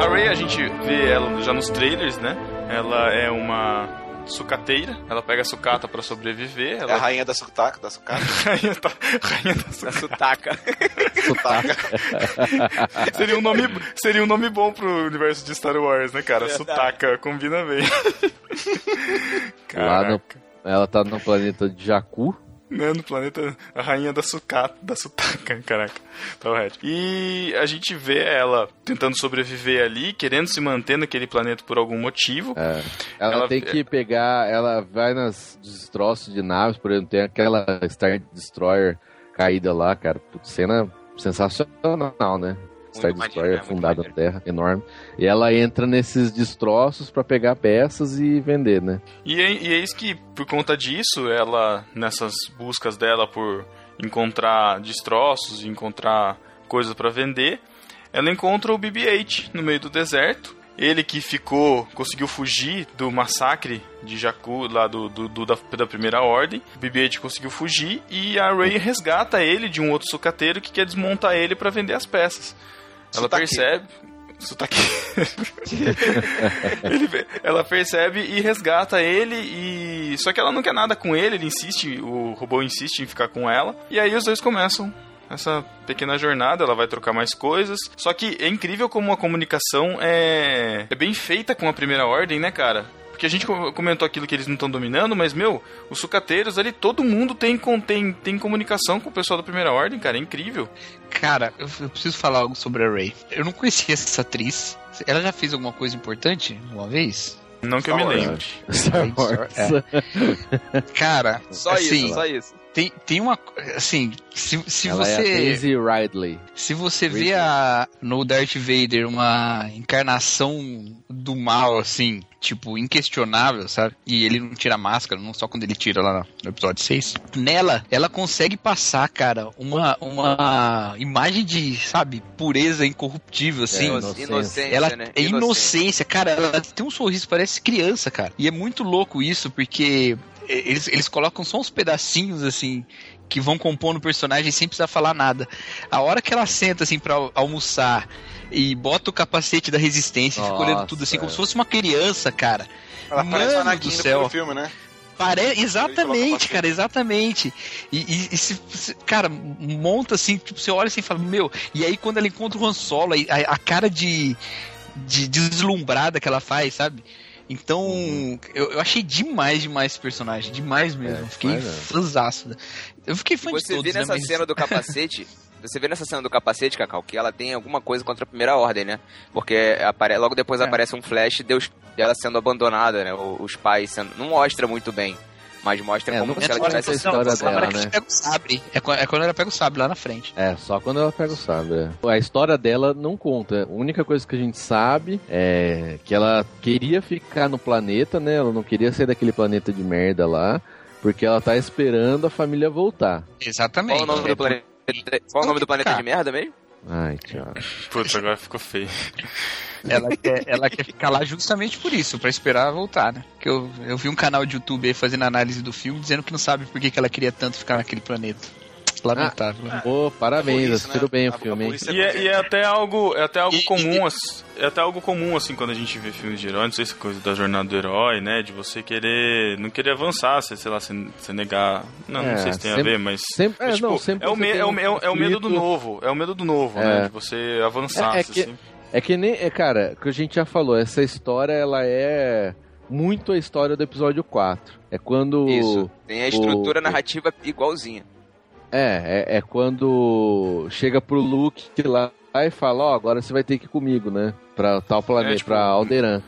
Speaker 2: A Ray, a gente vê ela já nos trailers, né? Ela é uma sucateira, ela pega a sucata pra sobreviver.
Speaker 6: É a
Speaker 2: Ela
Speaker 6: rainha da sucata, da sucata.
Speaker 2: rainha, tá- rainha da
Speaker 3: Da
Speaker 2: sucata.
Speaker 3: Sutaca.
Speaker 2: Seria um nome, seria um nome bom pro universo de Star Wars, né, cara? Sutaka, combina bem.
Speaker 4: Lá no, ela tá no planeta de Jakku.
Speaker 2: Né, no planeta a rainha da sucata, da sutaka, caraca, tá o reto. E a gente vê ela tentando sobreviver ali, querendo se manter naquele planeta por algum motivo.
Speaker 4: É. Ela,
Speaker 2: Ela-
Speaker 4: tem que pegar. Ela vai nas destroços de naves, por exemplo, tem aquela Star Destroyer caída lá, cara. Cena sensacional, né? Star Destroyer
Speaker 3: né?
Speaker 4: Fundada na. Terra, enorme. E ela entra nesses destroços pra pegar peças e vender, né?
Speaker 2: E é, e é isso que, por conta disso, ela, nessas buscas dela por encontrar destroços, encontrar coisas pra vender, ela encontra o BB-8 no meio do deserto. Ele que ficou, conseguiu fugir do massacre de Jakku, lá do, do- do- da, da primeira ordem. O BB-8 conseguiu fugir e a Rey resgata ele de um outro sucateiro que quer desmontar ele pra vender as peças. Ela
Speaker 6: Sotaque.
Speaker 2: percebe. Sotaque. Ele ela percebe e resgata ele e só que ela não quer nada com ele, ele insiste, o robô insiste em ficar com ela. E aí os dois começam essa pequena jornada, ela vai trocar mais coisas. Só que é incrível como a comunicação é, é bem feita com a primeira ordem, né, cara? Porque a gente co- comentou aquilo que eles não estão dominando, mas, meu, os sucateiros ali, todo mundo tem, tem, tem comunicação com o pessoal da primeira ordem, cara, é incrível.
Speaker 7: Cara, eu, eu preciso falar algo sobre a Ray. Eu não conhecia essa atriz. Ela já fez alguma coisa importante uma vez?
Speaker 2: Não que eu me
Speaker 6: Star Wars.
Speaker 2: lembre.
Speaker 4: Star Wars.
Speaker 7: É. Cara,
Speaker 3: Só
Speaker 7: assim,
Speaker 3: isso, só isso.
Speaker 7: Tem, tem uma. Assim, se, se
Speaker 4: ela é a
Speaker 7: você.
Speaker 4: Daisy Ridley.
Speaker 7: Se você vê a, no Darth Vader uma encarnação do mal, assim, tipo, inquestionável, sabe? E ele não tira a máscara, não só quando ele tira lá no- episódio 6. Nela, ela consegue passar, cara, uma, uma imagem de, sabe, pureza incorruptível, assim.
Speaker 4: É,
Speaker 3: Inocência,
Speaker 4: inocência.
Speaker 7: Ela
Speaker 3: né?
Speaker 7: é inocência, cara. Ela tem um sorriso, parece criança, cara. E é muito louco isso, porque eles, eles colocam só uns pedacinhos, assim, que vão compondo o personagem sem precisar falar nada. A hora que ela senta, assim, pra al- almoçar e bota o capacete da resistência e fica olhando
Speaker 4: Nossa,
Speaker 7: tudo assim, como se fosse uma criança, cara.
Speaker 6: Ela parece o
Speaker 7: Mano
Speaker 6: Anakin
Speaker 7: do
Speaker 6: no
Speaker 7: céu.
Speaker 6: filme, né?
Speaker 7: Pare... Exatamente, cara, exatamente. E, e- e se, se- cara, monta assim, tipo, você olha assim e fala, meu, e aí quando ela encontra o Han Solo, a, a cara de, de deslumbrada que ela faz, sabe? Então, eu, eu achei demais, demais esse personagem, demais mesmo.
Speaker 4: É,
Speaker 7: Fiquei
Speaker 4: né?
Speaker 7: fãzaço. Eu fiquei fã de
Speaker 3: Você
Speaker 7: todos,
Speaker 3: vê
Speaker 7: né,
Speaker 3: nessa
Speaker 7: mas-
Speaker 3: cena do capacete. Você vê nessa cena do capacete, Cacau, que ela tem alguma coisa contra a primeira ordem, né? Porque apare... logo depois
Speaker 7: É.
Speaker 3: aparece um flash Deus... dela sendo abandonada, né? Os pais sendo. Não mostra muito bem. Mas mostra
Speaker 4: É,
Speaker 3: como se ela tivesse.
Speaker 4: essa história
Speaker 7: Não,
Speaker 4: dela, né?
Speaker 7: pega o sabre. É quando, é quando ela pega o sabre lá na frente.
Speaker 4: É, só quando ela pega o sabre. é. A história dela não conta. A única coisa que a gente sabe é que ela queria ficar no planeta, né? Ela não queria sair daquele planeta de merda lá, porque ela tá esperando a família voltar.
Speaker 7: Exatamente.
Speaker 3: Qual o nome
Speaker 7: É
Speaker 3: do planeta? Qual o nome do planeta de merda mesmo?
Speaker 4: Ai, tchau.
Speaker 2: Putz, agora ficou feio.
Speaker 7: Ela quer, ela quer ficar lá justamente por isso, pra esperar voltar, né? Porque eu, eu vi um canal de YouTube aí fazendo análise do filme dizendo que não sabe por que, que ela queria tanto ficar naquele planeta. Lamentável. né?
Speaker 4: Pô, parabéns,
Speaker 6: Por isso,
Speaker 4: assistiram
Speaker 6: né?
Speaker 4: bem
Speaker 6: A-
Speaker 4: o filme,
Speaker 2: E é, e é até algo, é até algo
Speaker 7: E-
Speaker 2: comum, ass- é até algo comum assim quando a gente vê filmes de herói, não sei se é coisa da jornada do herói, né, de você querer, não querer avançar, se, sei lá, se, se negar, não, não
Speaker 4: É,
Speaker 2: sei se tem
Speaker 4: sempre-
Speaker 2: a ver, mas
Speaker 4: Sempre, é,
Speaker 2: mas, tipo,
Speaker 4: não, sempre
Speaker 2: é, o me- é, o,
Speaker 4: um
Speaker 2: é, o- é o medo do novo, é o medo do novo,
Speaker 4: É.
Speaker 2: né, de você avançar,
Speaker 4: É- é
Speaker 2: assim.
Speaker 4: que- É que nem, é, cara, que a gente já falou, essa história ela é muito a história do episódio 4. É quando.
Speaker 3: Isso. Tem a estrutura
Speaker 4: o-
Speaker 3: narrativa igualzinha.
Speaker 4: É, é, é quando chega pro Luke lá e fala, ó, agora você vai ter que ir comigo, né? Pra tal planeta,
Speaker 2: É, tipo,
Speaker 4: pra Alderan.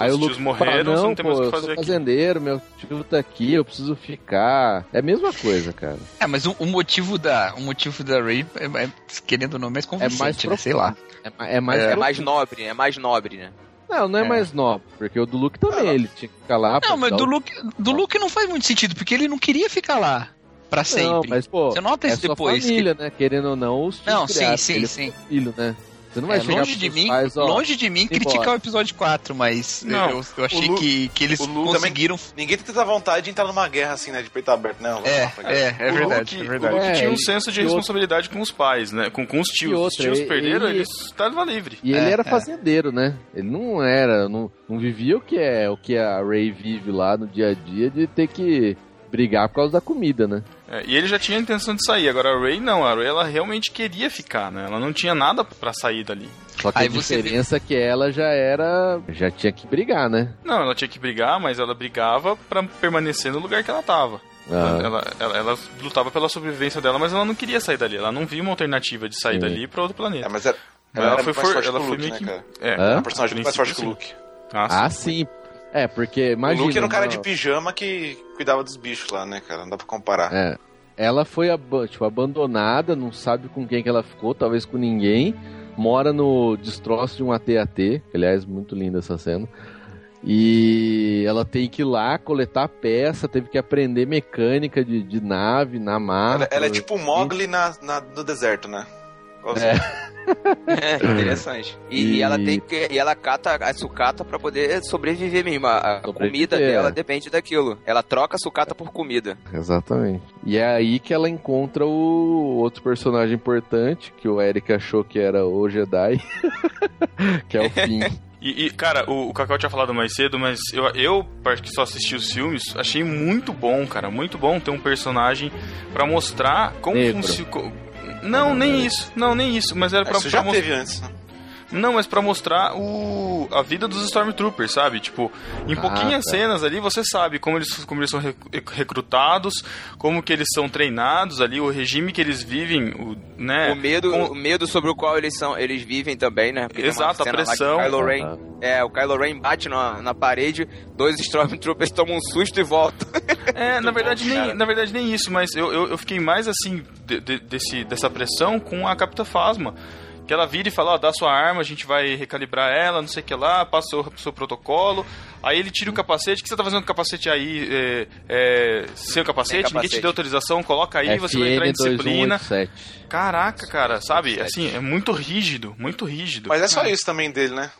Speaker 4: Aí o Luke
Speaker 2: morreram,
Speaker 4: fala, não,
Speaker 2: não
Speaker 4: pô,
Speaker 2: mais o
Speaker 4: eu sou
Speaker 2: aqui.
Speaker 4: fazendeiro, meu tio tá aqui, eu preciso ficar. É a mesma coisa, cara.
Speaker 7: É, mas o, o motivo da, o motivo da Ray é, é, querendo ou não, mais
Speaker 4: É
Speaker 7: convincente,
Speaker 4: mais
Speaker 7: né? sei lá.
Speaker 4: É, é mais
Speaker 3: É,
Speaker 4: profundo.
Speaker 3: mais nobre, é mais nobre, né?
Speaker 4: Não, não é,
Speaker 7: É.
Speaker 4: mais nobre, porque o do Luke também, ele tinha que ficar lá.
Speaker 7: Não, mas do
Speaker 4: o-
Speaker 7: Luke, do Luke não faz muito sentido, porque ele não queria ficar lá pra sempre.
Speaker 4: Não, mas, pô,
Speaker 7: Você nota
Speaker 4: é
Speaker 7: isso
Speaker 4: sua
Speaker 7: depois.
Speaker 4: família, né? Querendo ou não, os
Speaker 7: que... Não,
Speaker 4: filhos
Speaker 7: sim, sim, sim.
Speaker 4: é filho, né? Você não vai
Speaker 7: É,
Speaker 4: chegar
Speaker 7: longe de mim,
Speaker 4: pais, ó,
Speaker 7: longe de mim
Speaker 4: embora.
Speaker 7: criticar o episódio 4, mas
Speaker 2: Não,
Speaker 7: eu, eu achei
Speaker 6: Lu-
Speaker 7: que, que eles conseguiram.
Speaker 6: Ninguém tem tanta vontade de entrar numa guerra assim, né? De peito aberto, né?
Speaker 7: É, é, é
Speaker 2: o
Speaker 7: verdade,
Speaker 2: Luke,
Speaker 7: é verdade.
Speaker 2: o Luke
Speaker 4: É,
Speaker 2: tinha um
Speaker 4: e-
Speaker 2: senso de
Speaker 4: e outro-
Speaker 2: responsabilidade com os pais, né? Com, com os tios.
Speaker 4: E
Speaker 2: os tios
Speaker 4: ele-
Speaker 2: perderam,
Speaker 4: ele-
Speaker 2: ele estava livre.
Speaker 4: E ele
Speaker 7: É,
Speaker 4: era
Speaker 7: é.
Speaker 4: fazendeiro, né? Ele não era, não, não vivia o que é o que a Ray vive lá no dia a dia de ter que brigar por causa da comida, né?
Speaker 2: É, e ele já tinha a intenção de sair. Agora a Ray não. A Ray ela realmente queria ficar, né? Ela não tinha nada pra sair dali.
Speaker 4: Só que
Speaker 7: Aí
Speaker 4: a
Speaker 7: você vê-
Speaker 4: diferença é que ela já era, já tinha que brigar, né?
Speaker 2: Não, ela tinha que brigar, mas ela brigava pra permanecer no lugar que ela tava.
Speaker 4: Ah.
Speaker 2: Ela, ela, ela lutava pela sobrevivência dela, mas ela não queria sair dali. Ela não via uma alternativa de sair
Speaker 4: Sim.
Speaker 2: dali pra outro planeta.
Speaker 6: É, mas era,
Speaker 2: Ela,
Speaker 6: ela,
Speaker 2: foi,
Speaker 6: foi
Speaker 2: for,
Speaker 6: forte
Speaker 2: ela
Speaker 6: que o
Speaker 2: foi
Speaker 6: Luke,
Speaker 2: meio que.
Speaker 6: né, cara?
Speaker 2: É?
Speaker 6: É um personagem muito mais forte que o Luke.
Speaker 2: Ah,
Speaker 4: Ah, sim. É, porque imagina.
Speaker 6: o Luke era um cara
Speaker 4: uma-
Speaker 6: de pijama que cuidava dos bichos lá, né, cara? Não dá pra comparar.
Speaker 4: É. Ela foi tipo, abandonada, não sabe com quem que ela ficou, talvez com ninguém. Mora no destroço de um AT-AT, aliás, muito linda essa cena. E ela tem que ir lá coletar peça, teve que aprender mecânica de, de nave, na mar.
Speaker 6: Ela, ela é tipo Mogli na, na- no deserto, né?
Speaker 4: É.
Speaker 3: É, interessante. E,
Speaker 4: E-
Speaker 3: e ela tem que. E ela cata a sucata pra poder sobreviver mesmo. A, a
Speaker 4: Sobreviver,
Speaker 3: comida dela depende daquilo. Ela troca a sucata por comida.
Speaker 4: Exatamente. E é aí que ela encontra o outro personagem importante, que o Eric achou que era o Jedi, que é o Finn.
Speaker 2: E, e, cara, o, o Cacau tinha falado mais cedo, mas eu, eu, parte que só assisti os filmes, achei muito bom, cara. Muito bom ter um personagem pra mostrar como funciona. Não, nem isso. Não, nem isso. Mas era pra,
Speaker 6: Isso
Speaker 2: pra
Speaker 6: já
Speaker 2: mostrar.
Speaker 6: teve antes. né?
Speaker 2: Não, mas pra mostrar o, a vida dos Stormtroopers, sabe? Tipo, em
Speaker 4: Ah,
Speaker 2: pouquinhas
Speaker 4: tá.
Speaker 2: cenas ali você sabe como eles, como eles são rec- recrutados, como que eles são treinados ali, o regime que eles vivem, o, né?
Speaker 3: o, medo,
Speaker 2: com-
Speaker 3: o medo sobre o qual eles são, eles vivem também, né? Porque
Speaker 2: Exato, a
Speaker 3: lá
Speaker 2: pressão.
Speaker 3: O Kylo Ren,
Speaker 4: Ah.
Speaker 3: é, o Kylo Ren bate na, na parede, dois Stormtroopers tomam um susto e voltam.
Speaker 2: É, na verdade,
Speaker 3: bom,
Speaker 2: nem, na verdade nem isso, mas eu, eu, eu fiquei mais assim de- de- desse, dessa pressão com a Capitã Phasma. Que ela vira e fala, ó, dá sua arma, a gente vai recalibrar ela, não sei o que lá, passa o seu, seu protocolo. Aí ele tira o capacete, o que você tá fazendo com o capacete aí? É, é, sem o capacete?
Speaker 3: Sem
Speaker 2: Ninguém te
Speaker 3: capacete.
Speaker 2: deu autorização, coloca aí, você vai entrar em disciplina.
Speaker 4: FN2187.
Speaker 2: Caraca, cara, sabe? Assim, é muito rígido, muito rígido.
Speaker 6: Mas é só isso também dele, né?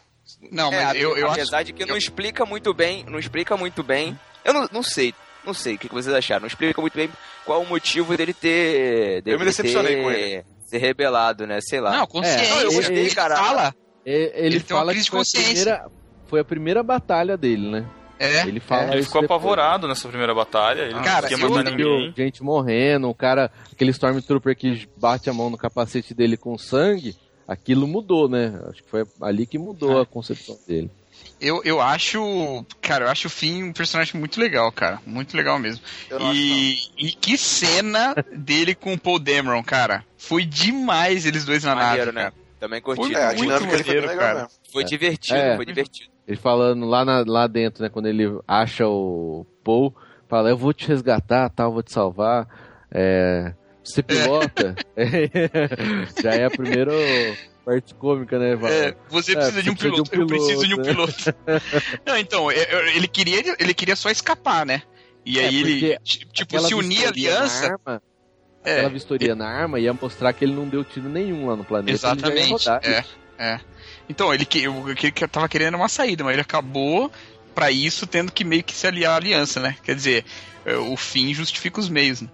Speaker 7: Não,
Speaker 3: É,
Speaker 7: mas eu, eu acho.
Speaker 3: apesar de que não explica muito bem, não explica muito bem. Eu não, não sei, não sei o que, que vocês acharam. Não explica muito bem qual o motivo dele ter. Dele
Speaker 6: Eu me decepcionei
Speaker 3: ter,
Speaker 6: com ele.
Speaker 3: Rebelado, né? Sei lá.
Speaker 7: Não, consciência.
Speaker 4: É,
Speaker 3: eu gostei,
Speaker 7: ele
Speaker 3: cara.
Speaker 7: fala.
Speaker 4: Ele,
Speaker 7: Ele tem uma
Speaker 4: fala
Speaker 7: crise
Speaker 4: que
Speaker 7: de
Speaker 4: foi a,
Speaker 7: consciência.
Speaker 4: primeira, foi a primeira batalha dele, né?
Speaker 7: É.
Speaker 4: Ele fala
Speaker 2: Ele
Speaker 4: isso
Speaker 2: ficou
Speaker 4: depois.
Speaker 2: apavorado nessa primeira batalha, ele
Speaker 7: Cara,
Speaker 2: não queria
Speaker 7: eu-
Speaker 2: ninguém.
Speaker 4: gente morrendo, o cara, aquele Stormtrooper que bate a mão no capacete dele com sangue, aquilo mudou, né? Acho que foi ali que mudou a concepção dele.
Speaker 7: Eu, eu acho. Cara, eu acho o Finn um personagem muito legal, cara. Muito legal mesmo. E, e que cena dele com o Paul Dameron, cara. Foi demais eles dois na
Speaker 3: Maneiro,
Speaker 7: nave,
Speaker 3: né?
Speaker 7: cara.
Speaker 3: Também
Speaker 7: Foi
Speaker 3: curti.
Speaker 6: É, a
Speaker 7: muito
Speaker 6: foi
Speaker 7: maneiro,
Speaker 6: legal
Speaker 7: cara.
Speaker 6: mesmo.
Speaker 3: Foi divertido,
Speaker 4: É.
Speaker 3: foi divertido.
Speaker 4: Ele falando lá, na- lá dentro, né? Quando ele acha o Paul, fala, eu vou te resgatar, tal, vou te salvar. É, você pilota? Já é a primeira parte cômica, né? Fala,
Speaker 7: É, você
Speaker 4: É,
Speaker 7: precisa de um
Speaker 4: precisa
Speaker 7: piloto,
Speaker 4: de um
Speaker 7: eu preciso de um
Speaker 4: piloto,
Speaker 7: piloto. Não, então, é, é, ele queria, ele queria só escapar, né? E
Speaker 4: É,
Speaker 7: aí ele, tipo, se unir à aliança.
Speaker 4: arma-
Speaker 7: É,
Speaker 4: Aquela vistoria na arma ia mostrar que ele não deu tiro nenhum lá no planeta. ele
Speaker 7: exatamente. É, é. Então, ele que, o que ele tava querendo uma saída, mas ele acabou pra isso tendo que meio que se aliar à aliança, né? Quer dizer, é, o fim justifica os meios, né?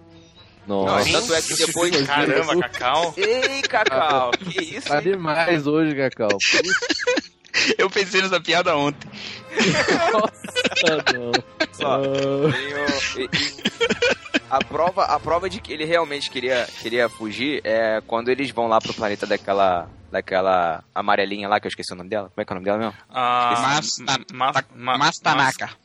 Speaker 4: Nossa,
Speaker 3: Não, tanto é que depois.
Speaker 2: Caramba, Cacau.
Speaker 3: Ei, Cacau, que isso?
Speaker 4: tá demais hoje, Cacau.
Speaker 7: Eu pensei nessa piada ontem.
Speaker 4: Nossa, não.
Speaker 3: Só.
Speaker 4: Ah,
Speaker 3: Tenho- e- e- A prova, a prova de que ele realmente queria, queria fugir é quando eles vão lá pro planeta daquela. Daquela amarelinha lá, que eu esqueci o nome dela. Como é que é o nome dela mesmo?
Speaker 2: Ah,
Speaker 7: Mas-
Speaker 2: ma- ma- ma-
Speaker 7: Mas Tanaka.
Speaker 2: Mascanata.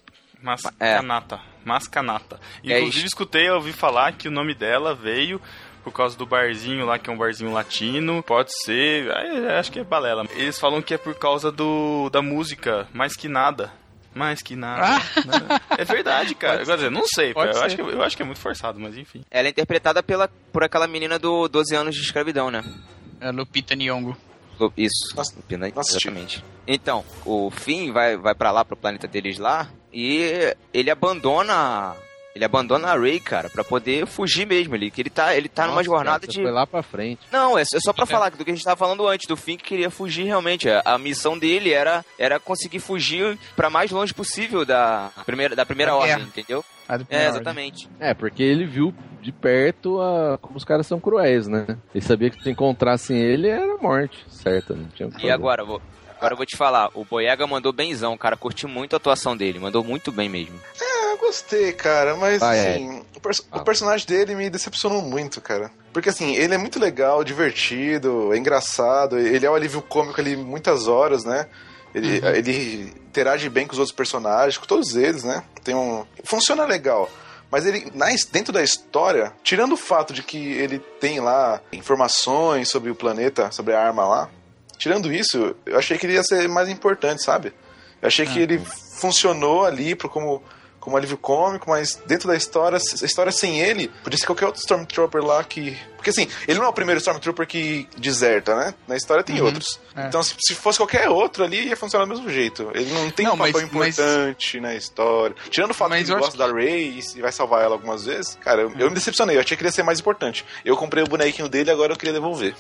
Speaker 2: Mascanata.
Speaker 3: É
Speaker 2: Inclusive,
Speaker 3: isso.
Speaker 2: escutei, eu ouvi falar que o nome dela veio por causa do barzinho lá, que é um barzinho latino. Pode ser, ah, acho que é balela. Eles falam que é por causa do da música, mais que nada. Mais que nada. né? É verdade, cara. Quer dizer, não sei, eu acho, que, eu acho que é muito forçado, mas enfim.
Speaker 3: Ela é interpretada pela, por aquela menina do 12 anos de escravidão, né?
Speaker 7: É Lupita Nyong'o.
Speaker 3: Isso,
Speaker 6: Nossa,
Speaker 3: exatamente. Então, o Finn vai, vai para lá, pro planeta deles lá, e ele abandona. Ele abandona a Rey, cara, pra poder fugir mesmo ali. Que ele tá, ele tá numa
Speaker 4: Nossa,
Speaker 3: jornada
Speaker 4: cara,
Speaker 3: de.
Speaker 4: Foi lá pra frente.
Speaker 3: Não, é, é só pra falar do que a gente tava falando antes, do Finn que queria fugir realmente. A, a missão dele era, era conseguir fugir pra mais longe possível da primeira, da primeira ordem, entendeu? É, exatamente.
Speaker 4: É, porque ele viu de perto a- como os caras são cruéis, né? Ele sabia que se encontrassem ele era morte, certa, não tinha o
Speaker 3: E agora, vou, agora eu vou te falar, o Boyega mandou benzão, cara, curti muito a atuação dele, mandou muito bem mesmo.
Speaker 6: É, eu gostei, cara, mas
Speaker 4: Ah, é.
Speaker 6: assim, o, pers- o
Speaker 4: Ah.
Speaker 6: personagem dele me decepcionou muito, cara. Porque assim, ele é muito legal, divertido, é engraçado, ele é o alívio cômico ali muitas horas, né? Ele, ele interage bem com os outros personagens, com todos eles, né? Tem um. Funciona legal. Mas ele, dentro da história, tirando o fato de que ele tem lá informações sobre o planeta, sobre a arma lá, tirando isso, eu achei que ele ia ser mais importante, sabe? Eu achei que ele funcionou ali pro, como, como alívio cômico, mas dentro da história, a história sem ele, podia ser qualquer outro Stormtrooper lá que. Porque assim, ele não é o primeiro Stormtrooper que deserta, né? Na história tem outros.
Speaker 7: é.
Speaker 6: Então, se, se fosse qualquer outro ali, ia funcionar do mesmo jeito. Ele não tem
Speaker 7: Não,
Speaker 6: um papel
Speaker 7: mas- mas-
Speaker 6: importante na história. Tirando o fato
Speaker 7: Mas
Speaker 6: que ele gosta da Rey e vai salvar ela algumas vezes, cara, eu, eu me decepcionei. Eu achei que ele ia ser mais importante. Eu comprei o bonequinho dele agora eu queria devolver.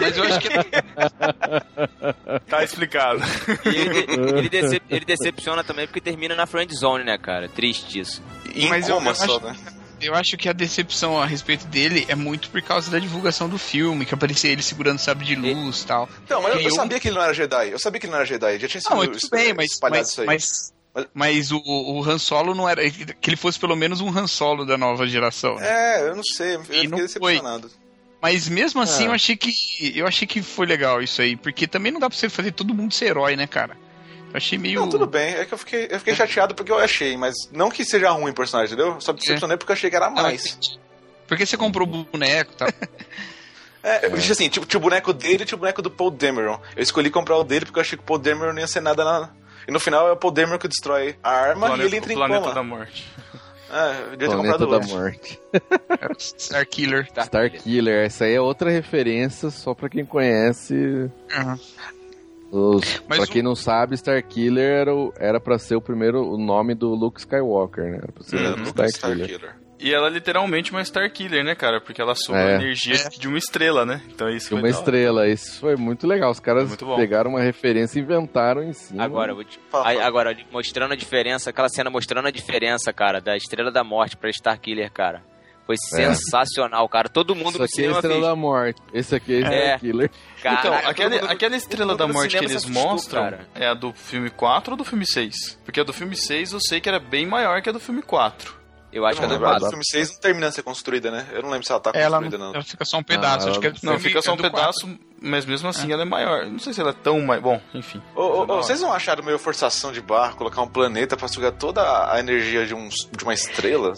Speaker 7: Mas eu acho que
Speaker 2: Tá explicado.
Speaker 3: E ele, ele, decep- ele decepciona também porque termina na friend zone, né, cara? Triste isso.
Speaker 6: E em
Speaker 7: Mas eu-
Speaker 6: coma
Speaker 7: eu
Speaker 6: só,
Speaker 7: acho-
Speaker 6: né?
Speaker 7: Eu acho que a decepção a respeito dele é muito por causa da divulgação do filme, que aparecia ele segurando sabre de luz e tal.
Speaker 6: Então, mas eu, eu sabia que ele não era Jedi. Eu sabia que ele não era Jedi. Já tinha sido
Speaker 7: Não, tudo bem, mas,
Speaker 6: espalhado
Speaker 7: mas,
Speaker 6: isso aí.
Speaker 7: mas, mas o, o Han Solo não era. Que ele fosse pelo menos um Han Solo da nova geração. né?
Speaker 6: É, eu não sei. Eu
Speaker 7: E
Speaker 6: fiquei
Speaker 7: não foi.
Speaker 6: decepcionado.
Speaker 7: Mas mesmo assim,
Speaker 4: Ah.
Speaker 7: eu achei que. Eu achei que foi legal isso aí. Porque também não dá pra você fazer todo mundo ser herói, né, cara? Eu achei meio.
Speaker 6: Não, tudo bem. É que eu fiquei, eu fiquei chateado porque eu achei, mas não que seja ruim o personagem, entendeu? Só me decepcionei porque eu achei que era mais.
Speaker 7: Porque você comprou o boneco e tal.
Speaker 6: É, eu disse assim, tipo, tinha o boneco dele e tinha o boneco do Paul Dameron. Eu escolhi comprar o dele porque eu achei que o Paul Dameron não ia ser nada na... E no final é o Paul Dameron que destrói a arma e ele entra
Speaker 2: o
Speaker 6: em
Speaker 2: planeta
Speaker 6: coma.
Speaker 2: da morte.
Speaker 6: É, eu devia ter
Speaker 4: Planeta
Speaker 6: comprado
Speaker 4: da. Morte.
Speaker 7: Star Killer.
Speaker 4: Star Killer, essa aí é outra referência só pra quem conhece.
Speaker 7: Aham.
Speaker 4: Os,
Speaker 7: Mas
Speaker 4: pra
Speaker 7: o-
Speaker 4: quem não sabe, Star Killer era, o- era pra ser o primeiro o nome do Luke Skywalker, né? Era pra ser
Speaker 6: Hum,
Speaker 4: o
Speaker 6: Lucas
Speaker 4: Star Killer.
Speaker 6: Starkiller.
Speaker 2: E ela é literalmente uma Star Killer, né, cara? Porque ela soa
Speaker 4: É.
Speaker 2: a energia de uma estrela, né? Então isso
Speaker 4: De
Speaker 2: foi
Speaker 4: uma estrela, isso foi muito legal. Os caras pegaram uma referência e inventaram em cima.
Speaker 3: Agora, te...
Speaker 6: Fala,
Speaker 3: Aí,
Speaker 6: fala.
Speaker 3: agora, mostrando a diferença, aquela cena mostrando a diferença, cara, da Estrela da Morte pra Starkiller, cara. Foi sensacional, cara. Todo mundo
Speaker 4: Isso
Speaker 3: no
Speaker 4: aqui é Estrela
Speaker 3: fez.
Speaker 4: da Morte. Esse aqui é Star
Speaker 3: É.
Speaker 4: Killer.
Speaker 2: Então,
Speaker 3: Caraca, todo
Speaker 2: aquele,
Speaker 3: mundo-
Speaker 2: aquela estrela da morte que eles mostram
Speaker 3: cara.
Speaker 2: é a do filme 4 ou do filme 6? Porque a do filme 6 eu sei que era bem maior que a do filme 4.
Speaker 3: Eu acho
Speaker 6: Eu
Speaker 3: que é do
Speaker 6: a do filme 6 não termina de ser construída, né? Eu não lembro se ela tá
Speaker 7: Ela,
Speaker 6: construída, não.
Speaker 7: ela fica só um pedaço.
Speaker 4: Ah,
Speaker 7: acho que é do
Speaker 2: Não, fica só
Speaker 7: é
Speaker 2: um pedaço, mas mesmo assim ela é maior. Não sei se ela é tão mais. Bom, enfim.
Speaker 6: Ô, ô, ô, vocês não acharam meio forçação de barra colocar um planeta pra sugar toda a energia de, um, de uma estrela?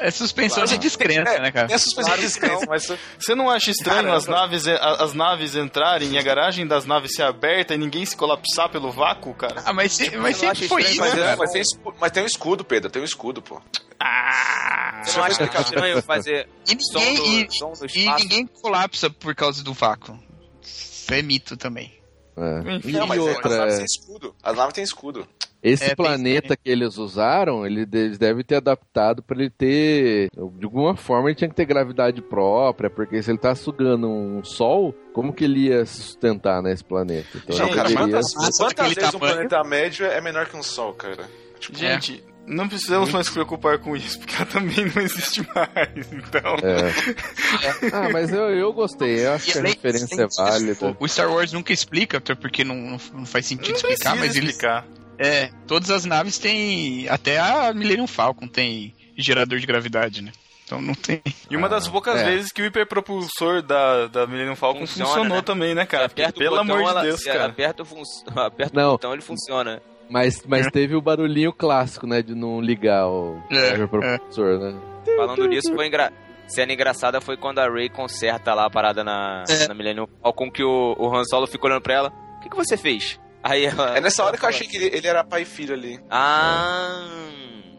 Speaker 7: É suspensão de descrença, né, cara?
Speaker 6: A suspensão de descrença, mas
Speaker 2: Você não acha estranho
Speaker 6: Caramba.
Speaker 2: as naves, a- as naves entrarem e a garagem das naves ser aberta e ninguém se colapsar pelo vácuo, cara?
Speaker 7: Ah, mas, se- mas sempre foi isso,
Speaker 6: Mas,
Speaker 3: Mas,
Speaker 6: é,
Speaker 7: cara.
Speaker 6: mas, tem escudo, mas tem um escudo, Pedro, tem um escudo, pô.
Speaker 2: Ah!
Speaker 3: Você não acha que é estranho fazer
Speaker 7: E
Speaker 3: som
Speaker 7: ninguém,
Speaker 3: do,
Speaker 7: e,
Speaker 3: som do
Speaker 7: e ninguém colapsa por causa do vácuo. Isso é mito também.
Speaker 4: É.
Speaker 2: Enfim,
Speaker 4: E
Speaker 6: Não, mas é,
Speaker 4: outra,
Speaker 6: as naves têm escudo. As naves têm escudo.
Speaker 4: esse
Speaker 7: É, tem-
Speaker 4: planeta que eles usaram, ele- eles devem ter adaptado pra ele ter. De alguma forma ele tinha que ter gravidade própria, porque se ele tá sugando um sol, como que ele ia se sustentar nesse planeta? Então
Speaker 6: Não, cara, quantas, quantas vezes um
Speaker 7: tamanho.
Speaker 6: planeta médio é menor que um sol, cara? Tipo,
Speaker 2: Gente, não precisamos mais se preocupar com isso, porque ela também não existe mais. Então.
Speaker 4: É. Ah, mas eu, eu gostei, eu acho
Speaker 7: E
Speaker 4: que a referência é válida.
Speaker 7: O Star Wars nunca explica, até porque não, não, faz sentido
Speaker 2: Não
Speaker 7: explicar, mas eles.
Speaker 2: explicar.
Speaker 7: É, todas as naves têm. Até a Millennium Falcon tem gerador de gravidade, né? Então não tem.
Speaker 2: E uma das poucas
Speaker 4: é.
Speaker 2: vezes que o hiperpropulsor da, da Millennium Falcon
Speaker 3: Funciona,
Speaker 2: funcionou
Speaker 3: né?
Speaker 2: também, né, cara? Porque,
Speaker 3: Aperta o
Speaker 2: pelo
Speaker 3: botão,
Speaker 2: amor de
Speaker 3: ela-
Speaker 2: Deus, cara.
Speaker 3: Aperta o, fun- aperta
Speaker 4: Não.
Speaker 3: o botão, ele funciona.
Speaker 4: Mas, mas teve o barulhinho clássico, né? De não ligar o
Speaker 7: É,
Speaker 4: propulsor, né?
Speaker 3: Falando nisso, foi engra... cena engraçada foi quando a Ray conserta lá a parada na,
Speaker 7: É.
Speaker 3: na Millennium Falcon que o, o Han Solo fica olhando pra ela. O que, que você fez? Aí ela...
Speaker 6: É nessa hora que eu achei que ele, ele era pai e filho ali.
Speaker 3: Ah...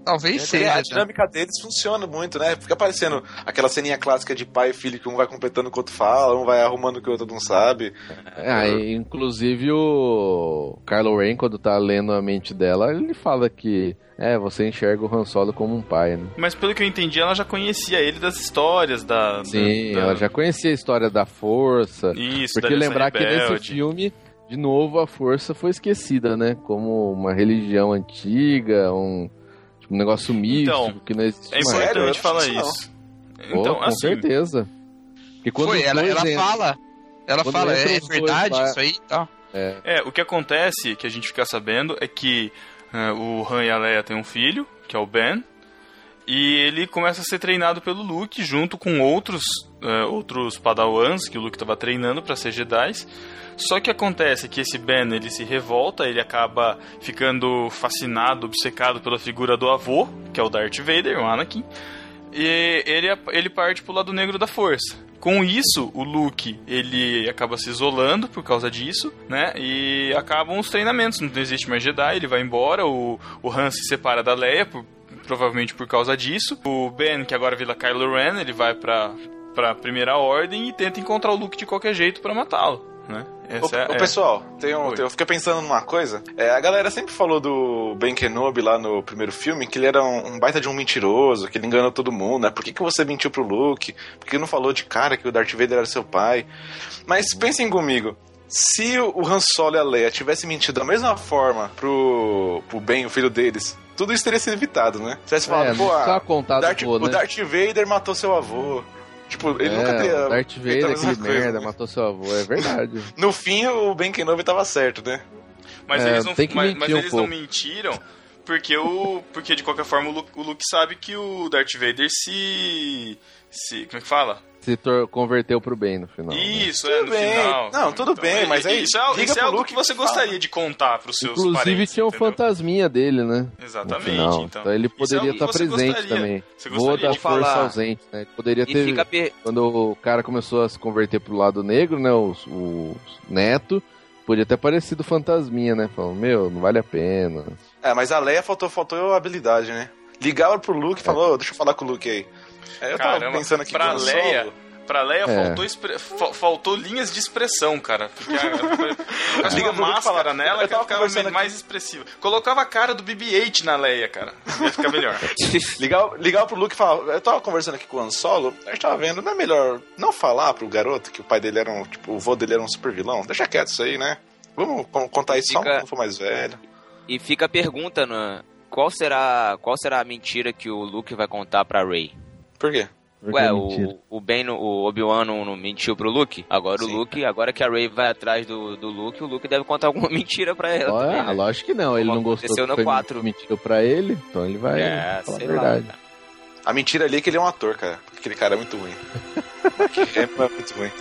Speaker 7: Talvez
Speaker 6: É,
Speaker 7: seja.
Speaker 6: a dinâmica deles funciona muito, né? Fica aparecendo aquela ceninha clássica de pai e filho que um vai completando o que o outro fala, um vai arrumando o que o outro não sabe.
Speaker 4: Ah, e, inclusive o Kylo Ren, quando tá lendo a mente dela, ele fala que é, você enxerga o Han Solo como um pai, né?
Speaker 2: Mas pelo que eu entendi, ela já conhecia ele das histórias da.
Speaker 4: Sim,
Speaker 2: da,
Speaker 4: ela já conhecia a história da força.
Speaker 2: Isso,
Speaker 4: Porque
Speaker 2: da
Speaker 4: lembrar que nesse
Speaker 2: Rebelde.
Speaker 4: filme, de novo, a força foi esquecida, né? Como uma religião antiga, um, um negócio místico
Speaker 2: Então,
Speaker 4: que não existe
Speaker 2: É
Speaker 4: mais.
Speaker 6: Sério? Eu
Speaker 2: importante
Speaker 6: não
Speaker 2: falar
Speaker 6: isso,
Speaker 2: Então,
Speaker 4: com
Speaker 2: assim,
Speaker 4: certeza. Porque quando
Speaker 7: Foi, ela,
Speaker 4: dois
Speaker 7: ela
Speaker 4: entram-
Speaker 7: fala. Ela fala, é
Speaker 4: dois
Speaker 7: verdade
Speaker 4: lá-
Speaker 7: isso aí e tal.
Speaker 2: É, o que acontece, que a gente fica sabendo, é que é, o Han e a Leia têm um filho, que é o Ben, e ele começa a ser treinado pelo Luke junto com outros é, outros padawans que o Luke estava treinando para ser Jedi. Só que acontece que esse Ben ele se revolta, ele acaba ficando fascinado, obcecado pela figura do avô, que é o Darth Vader, o Anakin, e ele, ele parte pro lado negro da força. Com isso, o Luke, ele acaba se isolando por causa disso, né? E acabam os treinamentos, não existe mais Jedi, ele vai embora, o, o Han se separa da Leia, por- provavelmente por causa disso. O Ben, que agora vira Kylo Ren, ele vai pra, pra Primeira Ordem e tenta encontrar o Luke de qualquer jeito pra matá-lo, né?
Speaker 6: Ô,
Speaker 2: Essa é,
Speaker 6: ô,
Speaker 2: é-
Speaker 6: pessoal, tem um- tem- eu fiquei pensando numa coisa. É, a galera sempre falou do Ben Kenobi lá no primeiro filme, que ele era um, um baita de um mentiroso, que ele enganou todo mundo, né? Por que, que você mentiu pro Luke? Por que não falou de cara que o Darth Vader era seu pai? Mas pensem comigo. Se o Han Solo e a Leia tivessem mentido da mesma forma pro, pro Ben, o filho deles, tudo isso teria sido evitado, né? Se tivesse falado,
Speaker 4: É,
Speaker 6: pô, ah, Darth,
Speaker 4: pô,
Speaker 6: o
Speaker 4: né?
Speaker 6: Darth Vader matou seu avô. Tipo, ele
Speaker 4: é,
Speaker 6: nunca teria.
Speaker 4: o Darth Vader, aquele
Speaker 6: coisa,
Speaker 4: merda,
Speaker 6: né?
Speaker 4: matou seu avô, é verdade.
Speaker 6: No fim, o Ben Kenobi tava certo, né?
Speaker 2: Mas
Speaker 4: É,
Speaker 2: eles não,
Speaker 4: tem que
Speaker 2: mas, mas
Speaker 4: um
Speaker 2: eles não mentiram porque o porque de qualquer forma o Luke, o Luke sabe que o Darth Vader se se como é que fala?
Speaker 4: Se converteu pro bem no final. né?
Speaker 2: Isso, é
Speaker 6: Tudo
Speaker 2: no
Speaker 6: bem.
Speaker 2: final.
Speaker 6: Não, tudo bem, mas aí
Speaker 2: isso é,
Speaker 6: liga
Speaker 2: isso é algo
Speaker 6: Luke
Speaker 2: que você
Speaker 6: fala.
Speaker 2: gostaria de contar pros seus
Speaker 4: Inclusive
Speaker 2: parentes.
Speaker 4: tinha o
Speaker 2: entendeu?
Speaker 4: fantasminha dele, né?
Speaker 2: Exatamente,
Speaker 4: final.
Speaker 2: então.
Speaker 4: ele
Speaker 2: é
Speaker 4: poderia
Speaker 2: que
Speaker 4: estar
Speaker 2: você
Speaker 4: presente
Speaker 2: gostaria.
Speaker 4: também.
Speaker 2: Você
Speaker 4: Voa
Speaker 2: gostaria
Speaker 4: da
Speaker 2: de
Speaker 4: força
Speaker 3: falar.
Speaker 4: ausente, né? Ele Poderia
Speaker 3: E
Speaker 4: ter.
Speaker 3: per...
Speaker 4: Quando o cara começou a se converter pro lado negro, né? O, o neto, podia ter aparecido fantasminha, né? Falando, meu, não vale a pena.
Speaker 6: É, mas a Leia faltou, faltou habilidade, né? Ligava pro Luke e falou, "Ô, deixa eu falar com o Luke aí. Aí eu tava
Speaker 2: Caramba,
Speaker 6: pensando aqui
Speaker 2: pra Leia,
Speaker 6: Solo.
Speaker 2: pra Leia
Speaker 4: É.
Speaker 2: faltou, expre- faltou linhas de expressão, cara. Porque a, a,
Speaker 6: Liga
Speaker 2: uma máscara nela
Speaker 6: eu
Speaker 2: que
Speaker 6: tava
Speaker 2: ficava mais expressiva. Colocava a cara do BB-8 na Leia, cara. Ia ficar melhor.
Speaker 6: Ligava, ligava pro Luke e falava, eu tava conversando aqui com o Han Solo, a gente tava vendo, não é melhor não falar pro garoto que o pai dele era um, tipo, o vô dele era um super vilão? Deixa quieto isso aí, né? Vamos con- contar isso só
Speaker 3: Fica-
Speaker 6: quando for mais velho.
Speaker 3: E fica a pergunta, né? Qual será, qual será a mentira que o Luke vai contar pra Rey?
Speaker 6: Por quê?
Speaker 4: Porque
Speaker 3: Ué,
Speaker 4: é
Speaker 3: o, o Ben, o Obi-Wan não, não mentiu pro Luke? Agora
Speaker 6: Sim.
Speaker 3: o Luke, agora que a Rey vai atrás do, do Luke, o Luke deve contar alguma mentira pra ela.
Speaker 4: Ó,
Speaker 3: também,
Speaker 4: ah,
Speaker 3: né?
Speaker 4: lógico que não, ele
Speaker 3: Como
Speaker 4: não gostou que
Speaker 3: no
Speaker 4: foi
Speaker 3: quatro.
Speaker 4: mentiu pra ele, então ele vai
Speaker 3: É,
Speaker 4: falar a
Speaker 3: sei
Speaker 4: verdade.
Speaker 3: lá.
Speaker 6: A mentira ali é que ele é um ator, cara. Aquele cara é muito ruim. Aquele é muito ruim.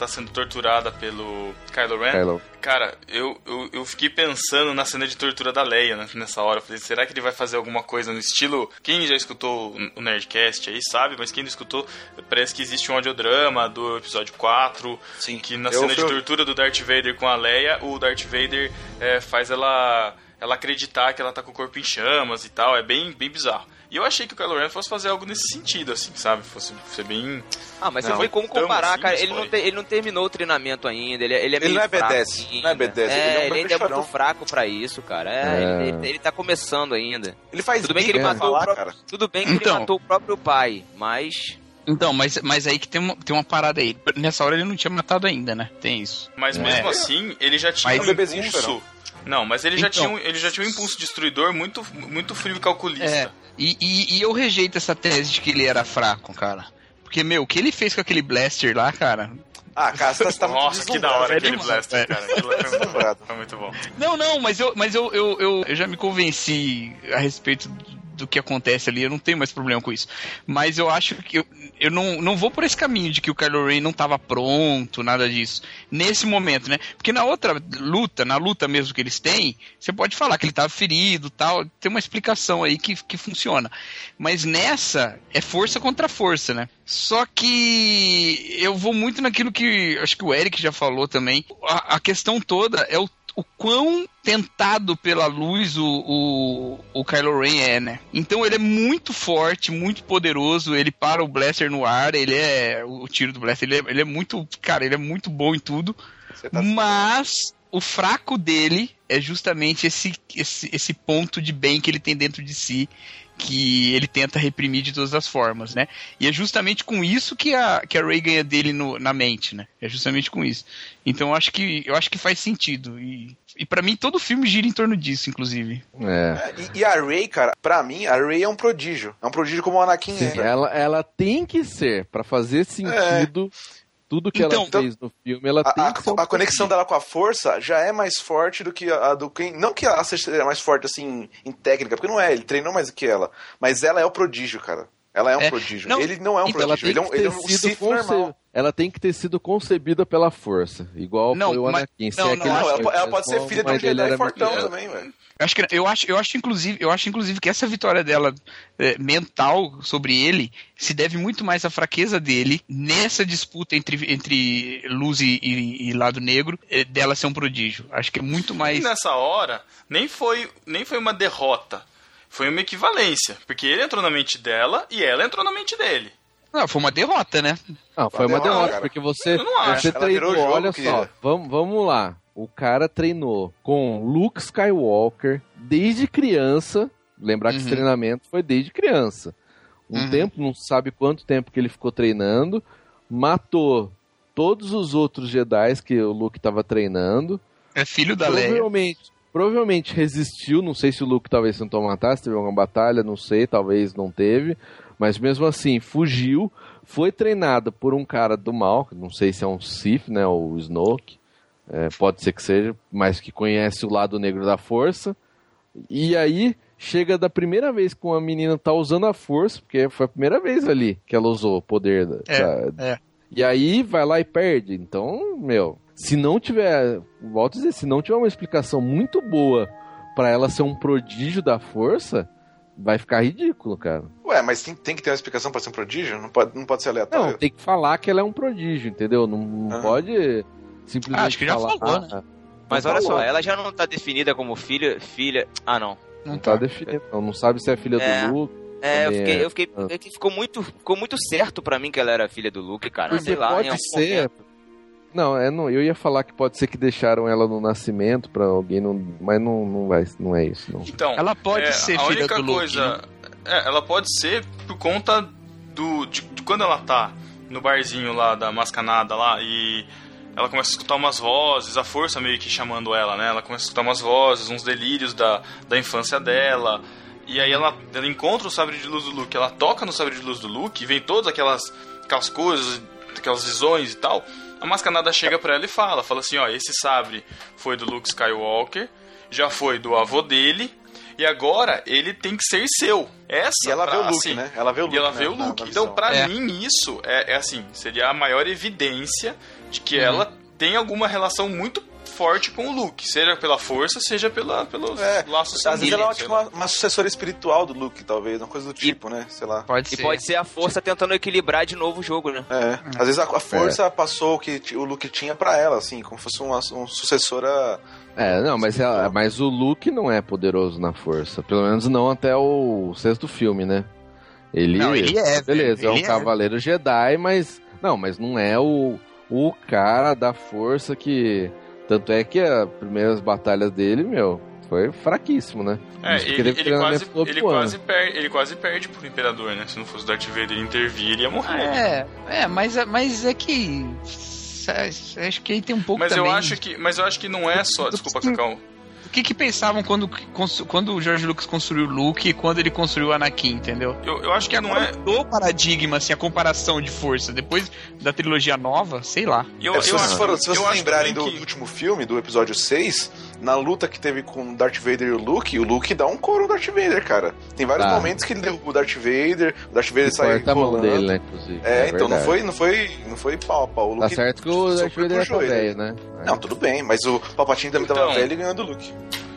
Speaker 2: Tá sendo torturada pelo Kylo Ren.
Speaker 4: Kylo.
Speaker 2: Cara, eu, eu, eu fiquei pensando na cena de tortura da Leia né, nessa hora. Eu falei, será que ele vai fazer alguma coisa no estilo. Quem já escutou o Nerdcast aí sabe, mas quem não escutou, parece que existe um audiodrama do episódio 4.
Speaker 6: Sim.
Speaker 2: Que na
Speaker 6: Eu
Speaker 2: cena de
Speaker 6: fui-
Speaker 2: tortura do Darth Vader com a Leia, o Darth Vader é, faz ela. Ela acreditar que ela tá com o corpo em chamas e tal, é bem, bem bizarro. E eu achei que o Kylo Ren fosse fazer algo nesse sentido, assim, sabe? Fosse ser bem.
Speaker 3: Ah, mas
Speaker 2: Não,
Speaker 3: você tem como comparar,
Speaker 2: assim,
Speaker 3: cara. Ele não,
Speaker 2: foi.
Speaker 3: tem- ele não terminou o treinamento ainda. Ele, é- ele é
Speaker 6: Ele
Speaker 3: meio
Speaker 6: não é B10,
Speaker 3: ainda.
Speaker 6: não é B10, ele é um
Speaker 3: É, ele ainda é
Speaker 6: chorão.
Speaker 3: muito fraco pra isso, cara. É,
Speaker 4: É.
Speaker 3: Ele, ele tá começando ainda.
Speaker 6: Ele faz
Speaker 3: Tudo bem que ele matou o
Speaker 6: falar,
Speaker 3: próprio,
Speaker 6: cara.
Speaker 3: Tudo bem que
Speaker 7: Então.
Speaker 3: ele matou o próprio pai, mas.
Speaker 7: Então, mas, mas aí que tem uma, tem uma parada aí. Nessa hora ele não tinha matado ainda, né? Tem isso.
Speaker 2: Mas
Speaker 7: É.
Speaker 2: mesmo assim, ele já tinha
Speaker 7: Mas
Speaker 2: um
Speaker 6: bebezinho
Speaker 2: impulso. Não, mas ele já,
Speaker 7: Então.
Speaker 2: tinha um, ele já tinha um impulso destruidor muito, muito frio e calculista.
Speaker 7: É, e, e, e eu rejeito essa tese de que ele era fraco, cara. Porque, meu, o que ele fez com aquele blaster lá, cara,
Speaker 6: Ah, cara, você tá,
Speaker 2: Nossa, que da hora aquele Blaster, cara. Aquilo foi muito bom.
Speaker 6: Deslumbrado.
Speaker 2: Foi muito bom.
Speaker 7: Não, não, mas eu, mas eu, eu, eu, eu já me convenci a respeito do que acontece ali, eu não tenho mais problema com isso. Mas eu acho que eu, eu não, não vou por esse caminho de que o Kylo Ren não estava pronto, nada disso. Nesse momento, né? Porque na outra luta, na luta mesmo que eles têm, você pode falar que ele estava ferido tal, tem uma explicação aí que, que funciona. Mas nessa, é força contra força, né? Só que eu vou muito naquilo que acho que o Eric já falou também. A, a questão toda é o o quão tentado pela luz o, o, o Kylo Ren é, né? Então ele é muito forte, muito poderoso, ele para o Blaster no ar, ele é. O tiro do Blaster, ele é, ele é muito. Cara, ele é muito bom em tudo.
Speaker 6: Tá
Speaker 7: Mas o fraco dele é justamente esse, esse, esse ponto de bem que ele tem dentro de si, que ele tenta reprimir de todas as formas, né? E é justamente com isso que a, que a Ray ganha dele no, na mente, né? É justamente com isso. Então eu acho que, eu acho que faz sentido. E, e para mim todo filme gira em torno disso, inclusive.
Speaker 4: É.
Speaker 6: E, e a Ray, cara, pra mim, a Ray é um prodígio. É um prodígio como o Anakin
Speaker 4: Sim,
Speaker 6: era.
Speaker 4: ela, ela tem que ser, pra fazer sentido, tudo que
Speaker 7: Então-
Speaker 4: ela fez no filme, ela
Speaker 6: A,
Speaker 4: tem
Speaker 6: a-
Speaker 4: que
Speaker 6: a conexão dela com a força já é mais forte do que a, a do quem. Não que ela seja mais forte assim em técnica, porque não é, ele treinou mais do que ela. Mas ela é o prodígio, cara. Ela é um
Speaker 7: É.
Speaker 6: prodígio.
Speaker 7: Não,
Speaker 6: ele não é um
Speaker 7: então
Speaker 6: prodígio, ele é um, ele é um Sith
Speaker 4: conce-
Speaker 6: normal.
Speaker 4: Ela tem que ter sido concebida pela força, igual
Speaker 7: Não,
Speaker 4: foi o
Speaker 7: mas-
Speaker 4: Anakin. Se
Speaker 7: não,
Speaker 4: é
Speaker 7: não,
Speaker 6: Não, ela, pode ser filha de um Jedi
Speaker 4: era
Speaker 6: fortão
Speaker 4: muito-
Speaker 6: também, velho.
Speaker 7: Eu acho, que, eu, acho, eu, acho, inclusive, eu acho, inclusive, que essa vitória dela é, mental sobre ele se deve muito mais à fraqueza dele nessa disputa entre, entre luz e, e- e lado negro, é, dela ser um prodígio. Acho que é muito
Speaker 2: E
Speaker 7: mais.
Speaker 2: nessa hora, nem foi, nem foi uma derrota. Foi uma equivalência. Porque ele entrou na mente dela e ela entrou na mente dele.
Speaker 7: Não, foi uma derrota, né?
Speaker 4: Não, foi uma
Speaker 6: derrota, cara.
Speaker 4: porque você,
Speaker 2: Eu não acho.
Speaker 4: você treinou,
Speaker 6: jogo,
Speaker 4: olha
Speaker 6: querida.
Speaker 4: só, vamos, vamos lá. O cara treinou com Luke Skywalker desde criança. Lembrar que esse
Speaker 7: Uhum.
Speaker 4: treinamento foi desde criança. Um
Speaker 7: Uhum.
Speaker 4: tempo, não sabe quanto tempo que ele ficou treinando. Matou todos os outros Jedi que o Luke estava treinando.
Speaker 7: É filho da Leia.
Speaker 4: Provavelmente, provavelmente resistiu. Não sei se o Luke talvez tentou matar, se teve alguma batalha, não sei, talvez não teve. Mas mesmo assim, fugiu. Foi treinado por um cara do mal, não sei se é um Sith, né? O Snoke. É, pode ser que seja, mas que conhece o lado negro da força. E aí chega da primeira vez que uma menina tá usando a força, porque foi a primeira vez ali que ela usou o poder
Speaker 7: É,
Speaker 4: da-
Speaker 7: é.
Speaker 4: e aí vai lá e perde. Então, meu, se não tiver, volto a dizer, se não tiver uma explicação muito boa pra ela ser um prodígio da força, vai ficar ridículo, cara.
Speaker 6: Ué, mas tem, tem que ter uma explicação pra ser um prodígio? Não pode, não pode ser aleatório?
Speaker 4: Não, tem que falar que ela é um prodígio, entendeu? Não, não
Speaker 6: Aham.
Speaker 4: pode simplesmente
Speaker 7: Ah, acho que já
Speaker 4: falar,
Speaker 7: falou, né?
Speaker 4: ah,
Speaker 3: Mas
Speaker 4: não
Speaker 3: olha
Speaker 4: falou.
Speaker 3: só, ela já não tá definida como filha. filha... Ah, não.
Speaker 4: Não tá definido, não, não sabe se é filha
Speaker 3: É.
Speaker 4: do Luke.
Speaker 3: É, eu fiquei,
Speaker 4: é.
Speaker 3: eu fiquei. é ficou muito, ficou muito certo pra mim que ela era filha do Luke, cara.
Speaker 4: Porque
Speaker 3: Sei lá,
Speaker 4: pode
Speaker 3: em algum
Speaker 4: ser.
Speaker 3: momento.
Speaker 4: Não, é, não, eu ia falar que pode ser que deixaram ela no nascimento pra alguém, não, mas não, não, vai, não é isso, não.
Speaker 2: Então,
Speaker 7: Ela pode
Speaker 2: é,
Speaker 7: ser
Speaker 2: a
Speaker 7: filha
Speaker 2: única
Speaker 7: do Luke.
Speaker 2: coisa,
Speaker 7: né?
Speaker 2: é, ela pode ser por conta do de, de quando ela tá no barzinho lá da mascanada lá e ela começa a escutar umas vozes, a força meio que chamando ela, né? Ela começa a escutar umas vozes, uns delírios da, da infância dela. E aí ela, ela encontra o sabre de luz do Luke, ela toca no sabre de luz do Luke, e vem todas aquelas, aquelas coisas, aquelas visões e tal. A mascanada chega pra ela e fala, fala assim, ó, esse sabre foi do Luke Skywalker, já foi do avô dele, e agora ele tem que ser seu. Essa
Speaker 6: E ela
Speaker 2: pra-
Speaker 6: vê o Luke,
Speaker 2: assim,
Speaker 6: né? Ela vê o Luke.
Speaker 2: e ela
Speaker 6: né,
Speaker 2: vê o Luke. Então, pra
Speaker 7: É.
Speaker 2: mim, isso é, é assim, seria a maior evidência de que
Speaker 6: Uhum.
Speaker 2: ela tem alguma relação muito forte com o Luke, seja pela força, seja pela, pelos
Speaker 6: É,
Speaker 2: laços
Speaker 6: Às vezes ela é uma, tipo, uma, uma sucessora espiritual do Luke, talvez, uma coisa do tipo, né? Sei lá.
Speaker 7: Pode
Speaker 3: E
Speaker 7: ser.
Speaker 3: pode ser a força tentando equilibrar de novo o jogo, né?
Speaker 6: É. Às vezes a, a força passou o que o Luke tinha pra ela, assim, como fosse uma, uma sucessora.
Speaker 4: É, não, mas, ela- mas o Luke não é poderoso na força. Pelo menos não até o sexto filme, né? Ele,
Speaker 7: Não, ele é,
Speaker 4: Beleza,
Speaker 7: velho,
Speaker 4: é um
Speaker 7: ele é.
Speaker 4: cavaleiro Jedi, mas. Não, mas não é o, o cara da força que. Tanto é que as primeiras batalhas dele, meu, foi fraquíssimo, né?
Speaker 2: É, ele, ele, quase, ele, quase perde, ele quase perde pro Imperador, né? Se não fosse o Darth Vader intervir, ele ia morrer.
Speaker 7: É, é, mas, mas é que. Acho que aí tem um pouco
Speaker 2: Mas eu
Speaker 7: também.
Speaker 2: acho que, mas eu acho que não é só, desculpa, Cacau.
Speaker 7: O que que pensavam quando, quando o George Lucas construiu o Luke e quando ele construiu o Anakin, entendeu?
Speaker 2: Eu, eu acho que,
Speaker 7: que
Speaker 2: não é.
Speaker 7: mudou o paradigma, assim, a comparação de força. Depois da trilogia nova, sei lá.
Speaker 2: Eu,
Speaker 6: É, se
Speaker 2: eu
Speaker 6: vocês, foram- se
Speaker 2: eu
Speaker 6: vocês
Speaker 2: acho
Speaker 6: lembrarem do
Speaker 2: que-
Speaker 6: último filme, do episódio 6, na luta que teve com o Darth Vader e o Luke, o Luke dá um couro no Darth Vader, cara. Tem vários
Speaker 4: Tá.
Speaker 6: momentos que ele derruba o Darth Vader, o Darth Vader sai
Speaker 4: a mão
Speaker 6: rolando.
Speaker 4: dele, né, inclusive.
Speaker 6: É, então não foi, não foi, não foi pau a pau. O
Speaker 4: Tá
Speaker 6: Luke
Speaker 4: certo que o Darth Vader tá
Speaker 6: puxou ele.
Speaker 4: velho, né?
Speaker 6: Não, tudo bem, mas o Palpatine também tava
Speaker 2: Então.
Speaker 6: velho e ganhou do Luke.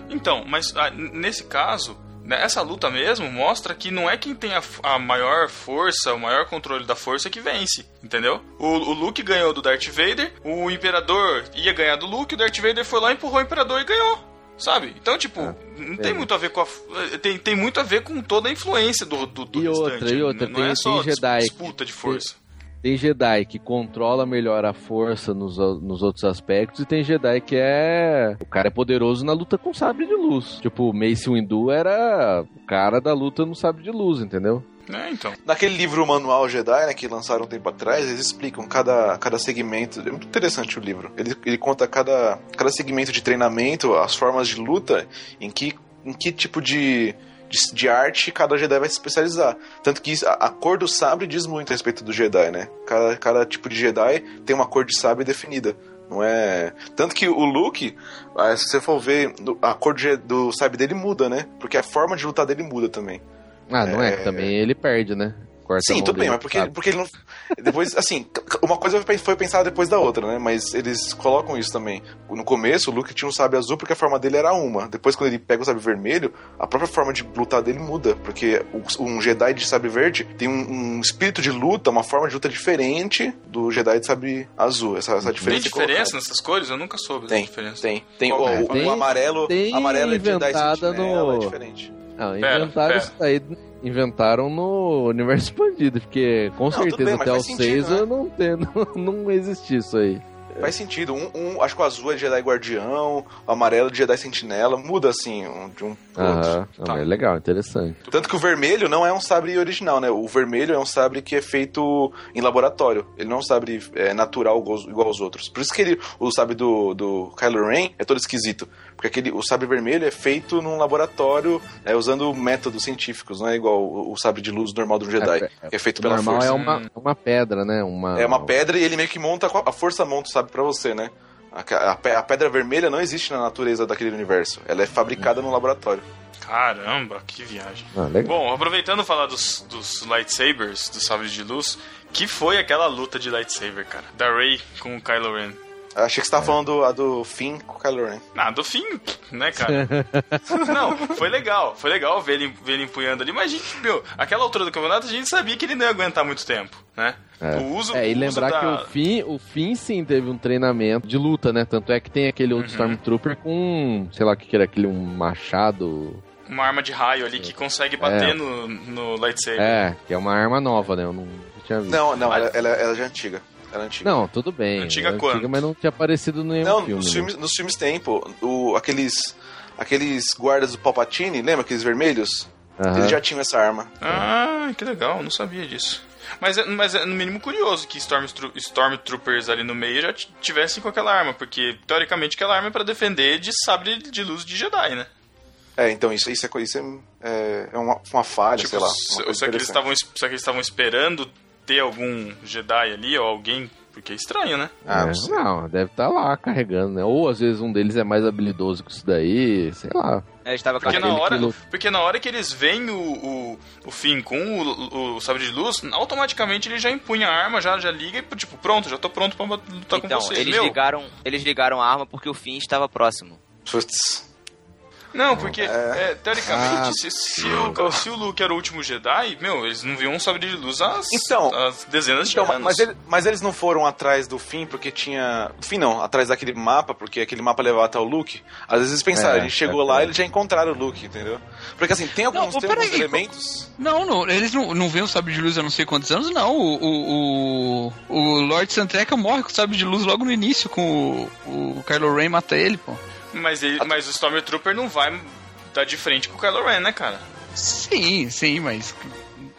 Speaker 2: Então, mas ah, nesse caso, essa luta mesmo mostra que não é quem tem a, a maior força, o maior controle da força que vence, entendeu? O, o Luke ganhou do Darth Vader, o Imperador ia ganhar do Luke, o Darth Vader foi lá, empurrou o Imperador e ganhou. Sabe? Então, tipo, não tem
Speaker 4: é.
Speaker 2: muito a ver com a. f- Tem, tem muito a ver com toda a influência do, do, do
Speaker 4: E outra, e outra,
Speaker 2: não
Speaker 4: tem-
Speaker 2: é só
Speaker 4: tem Jedi
Speaker 2: dis- disputa de força.
Speaker 4: Tem Jedi que controla melhor a força nos, nos outros aspectos e tem Jedi que é. O cara é poderoso na luta com sabre de luz. Tipo, o Mace Windu era o cara da luta no sabre de luz, entendeu?
Speaker 2: É, então.
Speaker 6: Naquele livro Manual Jedi, né, que lançaram um tempo atrás, eles explicam cada, cada segmento. É muito interessante o livro. Ele, ele conta cada, cada segmento de treinamento, as formas de luta, em que, em que tipo de, de, de arte cada Jedi vai se especializar. Tanto que a, a cor do sabre diz muito a respeito do Jedi, né? Cada, cada tipo de Jedi tem uma cor de sabre definida. Não é. Tanto que o Luke, ah, se você for ver, a cor de- do sabre dele muda, né? Porque a forma de lutar dele muda também.
Speaker 4: Ah, não é,
Speaker 6: É.
Speaker 4: também ele perde, né? Corta
Speaker 6: Sim, tudo bem, mas porque, porque ele não. Depois, assim, uma coisa foi pensada depois da outra, né? Mas eles colocam isso também. No começo, o Luke tinha um sabre azul porque a forma dele era uma. Depois, quando ele pega o sabre vermelho, a própria forma de lutar dele muda. Porque um Jedi de sabre verde tem um, um espírito de luta, uma forma de luta diferente do Jedi de sabre azul. Essa, essa
Speaker 2: Tem
Speaker 6: diferença. é
Speaker 2: diferença
Speaker 6: colocada.
Speaker 2: nessas cores? Eu nunca soube
Speaker 6: Tem,
Speaker 2: diferença.
Speaker 6: Tem, tem.
Speaker 2: Qual é?
Speaker 6: o-
Speaker 4: Tem-
Speaker 6: o amarelo,
Speaker 4: tem
Speaker 6: amarelo é Jedi
Speaker 4: inventada
Speaker 6: Sentinela,
Speaker 4: no-
Speaker 6: é diferente.
Speaker 4: Não,
Speaker 2: Pera,
Speaker 4: inventaram
Speaker 2: pera.
Speaker 4: isso aí. Inventaram no universo expandido, porque com
Speaker 6: tudo
Speaker 4: certeza
Speaker 6: bem,
Speaker 4: até o
Speaker 6: faz sentido,
Speaker 4: 6
Speaker 6: né?
Speaker 4: eu não, não, não existia isso aí.
Speaker 6: Faz sentido. Um, um- acho que o azul é Jedi Guardião, o amarelo é Jedi Sentinela. Muda assim um- de um pro outro.
Speaker 4: Não,
Speaker 2: Tá.
Speaker 4: é legal, interessante.
Speaker 6: Tanto que o vermelho não é um sabre original, né? O vermelho é um sabre que é feito em laboratório. Ele não é um sabre é, natural igual, aos- igual aos outros. Por isso que ele, o sabre do, do Kylo Ren é todo esquisito. Porque aquele, o sabre vermelho é feito num laboratório é, usando métodos científicos, não é igual o, o sabre de luz normal do Jedi,
Speaker 4: É,
Speaker 6: que é feito pela
Speaker 4: normal
Speaker 6: força.
Speaker 4: é uma, uma pedra, né? Uma,
Speaker 6: É uma pedra e ele meio que monta, a força monta o sabre pra você, né? A, a a pedra vermelha não existe na natureza daquele universo. Ela é fabricada no laboratório.
Speaker 2: Caramba, que viagem.
Speaker 4: Ah.
Speaker 2: Bom, aproveitando falar dos, dos lightsabers, dos sabres de luz, que foi aquela luta de lightsaber, cara? Da Rey com o Kylo Ren.
Speaker 6: Achei que você tava falando a do Finn com o Kylo Ren.
Speaker 2: Ah, do fim, né, cara? não, foi legal. Foi legal ver ele, ver ele empunhando ali, mas a gente, meu, aquela altura do campeonato a gente sabia que ele não ia aguentar muito tempo, né?
Speaker 4: É.
Speaker 2: O uso,
Speaker 4: É, e
Speaker 2: o uso
Speaker 4: lembrar
Speaker 2: da...
Speaker 4: que o Finn, o Finn sim teve um treinamento de luta, né? Tanto é que tem aquele
Speaker 2: Uhum.
Speaker 4: outro Stormtrooper com, sei lá o que que era, aquele um machado.
Speaker 2: Uma arma de raio ali que consegue bater
Speaker 4: É.
Speaker 2: no, no lightsaber.
Speaker 4: É, que é uma arma nova, né? Eu não tinha visto.
Speaker 6: Não, não, ela, ela, ela já é antiga. Ela é antiga.
Speaker 4: Não, tudo bem.
Speaker 2: Antiga
Speaker 4: é
Speaker 2: quanto?
Speaker 4: mas não tinha aparecido no nenhum
Speaker 6: Não,
Speaker 4: filme.
Speaker 6: nos,
Speaker 4: né?
Speaker 6: filmes, nos filmes tem, pô. O, aqueles, aqueles guardas do Palpatine, lembra aqueles vermelhos?
Speaker 4: Aham.
Speaker 6: Eles já tinham essa arma.
Speaker 2: Ah, que legal, não sabia disso. Mas é, mas é no mínimo curioso que Stormtro- Stormtroopers ali no meio já tivessem com aquela arma, porque teoricamente aquela arma é pra defender de sabre de luz de Jedi, né?
Speaker 6: É, então isso, isso, é, isso é, é, é uma, uma falha,
Speaker 2: Tipo,
Speaker 6: sei lá. uma
Speaker 2: será que eles estavam que eles estavam esperando ter algum Jedi ali ou alguém? Porque é estranho, né?
Speaker 6: Ah,
Speaker 4: É,
Speaker 6: não
Speaker 4: deve estar lá carregando, né? Ou às vezes um deles é mais habilidoso que isso daí, sei lá.
Speaker 3: É, estava
Speaker 2: Porque na, hora,
Speaker 4: que
Speaker 2: porque na hora que eles veem o, o, o Finn com o, o sabre de luz, automaticamente ele já empunha a arma, já, já liga e tipo, pronto, já tô pronto pra lutar
Speaker 3: Então,
Speaker 2: com vocês.
Speaker 3: eles
Speaker 2: Meu,
Speaker 3: ligaram, eles ligaram a arma porque o fim estava próximo.
Speaker 6: Putz.
Speaker 2: Não, porque é, teoricamente,
Speaker 4: Ah.
Speaker 2: se, se, o, se o Luke era o último Jedi, meu, eles não viam um sabre de luz há
Speaker 6: Então,
Speaker 2: as dezenas de
Speaker 6: Então,
Speaker 2: anos.
Speaker 6: mas, ele- mas eles não foram atrás do fim porque tinha. Fim não, atrás daquele mapa, porque aquele mapa levava até o Luke. Às vezes eles pensaram,
Speaker 4: É,
Speaker 6: a gente chegou
Speaker 4: é
Speaker 6: lá e
Speaker 4: verdade.
Speaker 6: eles já encontraram o Luke, entendeu? Porque assim, tem alguns,
Speaker 7: Não,
Speaker 6: tem alguns elementos.
Speaker 7: Não, não, eles não, não veem o sabre de luz há não sei quantos anos, não. O, o, o, o Lord Santreca morre com o sabre de luz logo no início, com o, o Kylo Ren mata ele, pô.
Speaker 2: Mas, ele, mas o Stormtrooper não vai dar de frente com o Kylo Ren, né, cara?
Speaker 7: Sim, sim, mas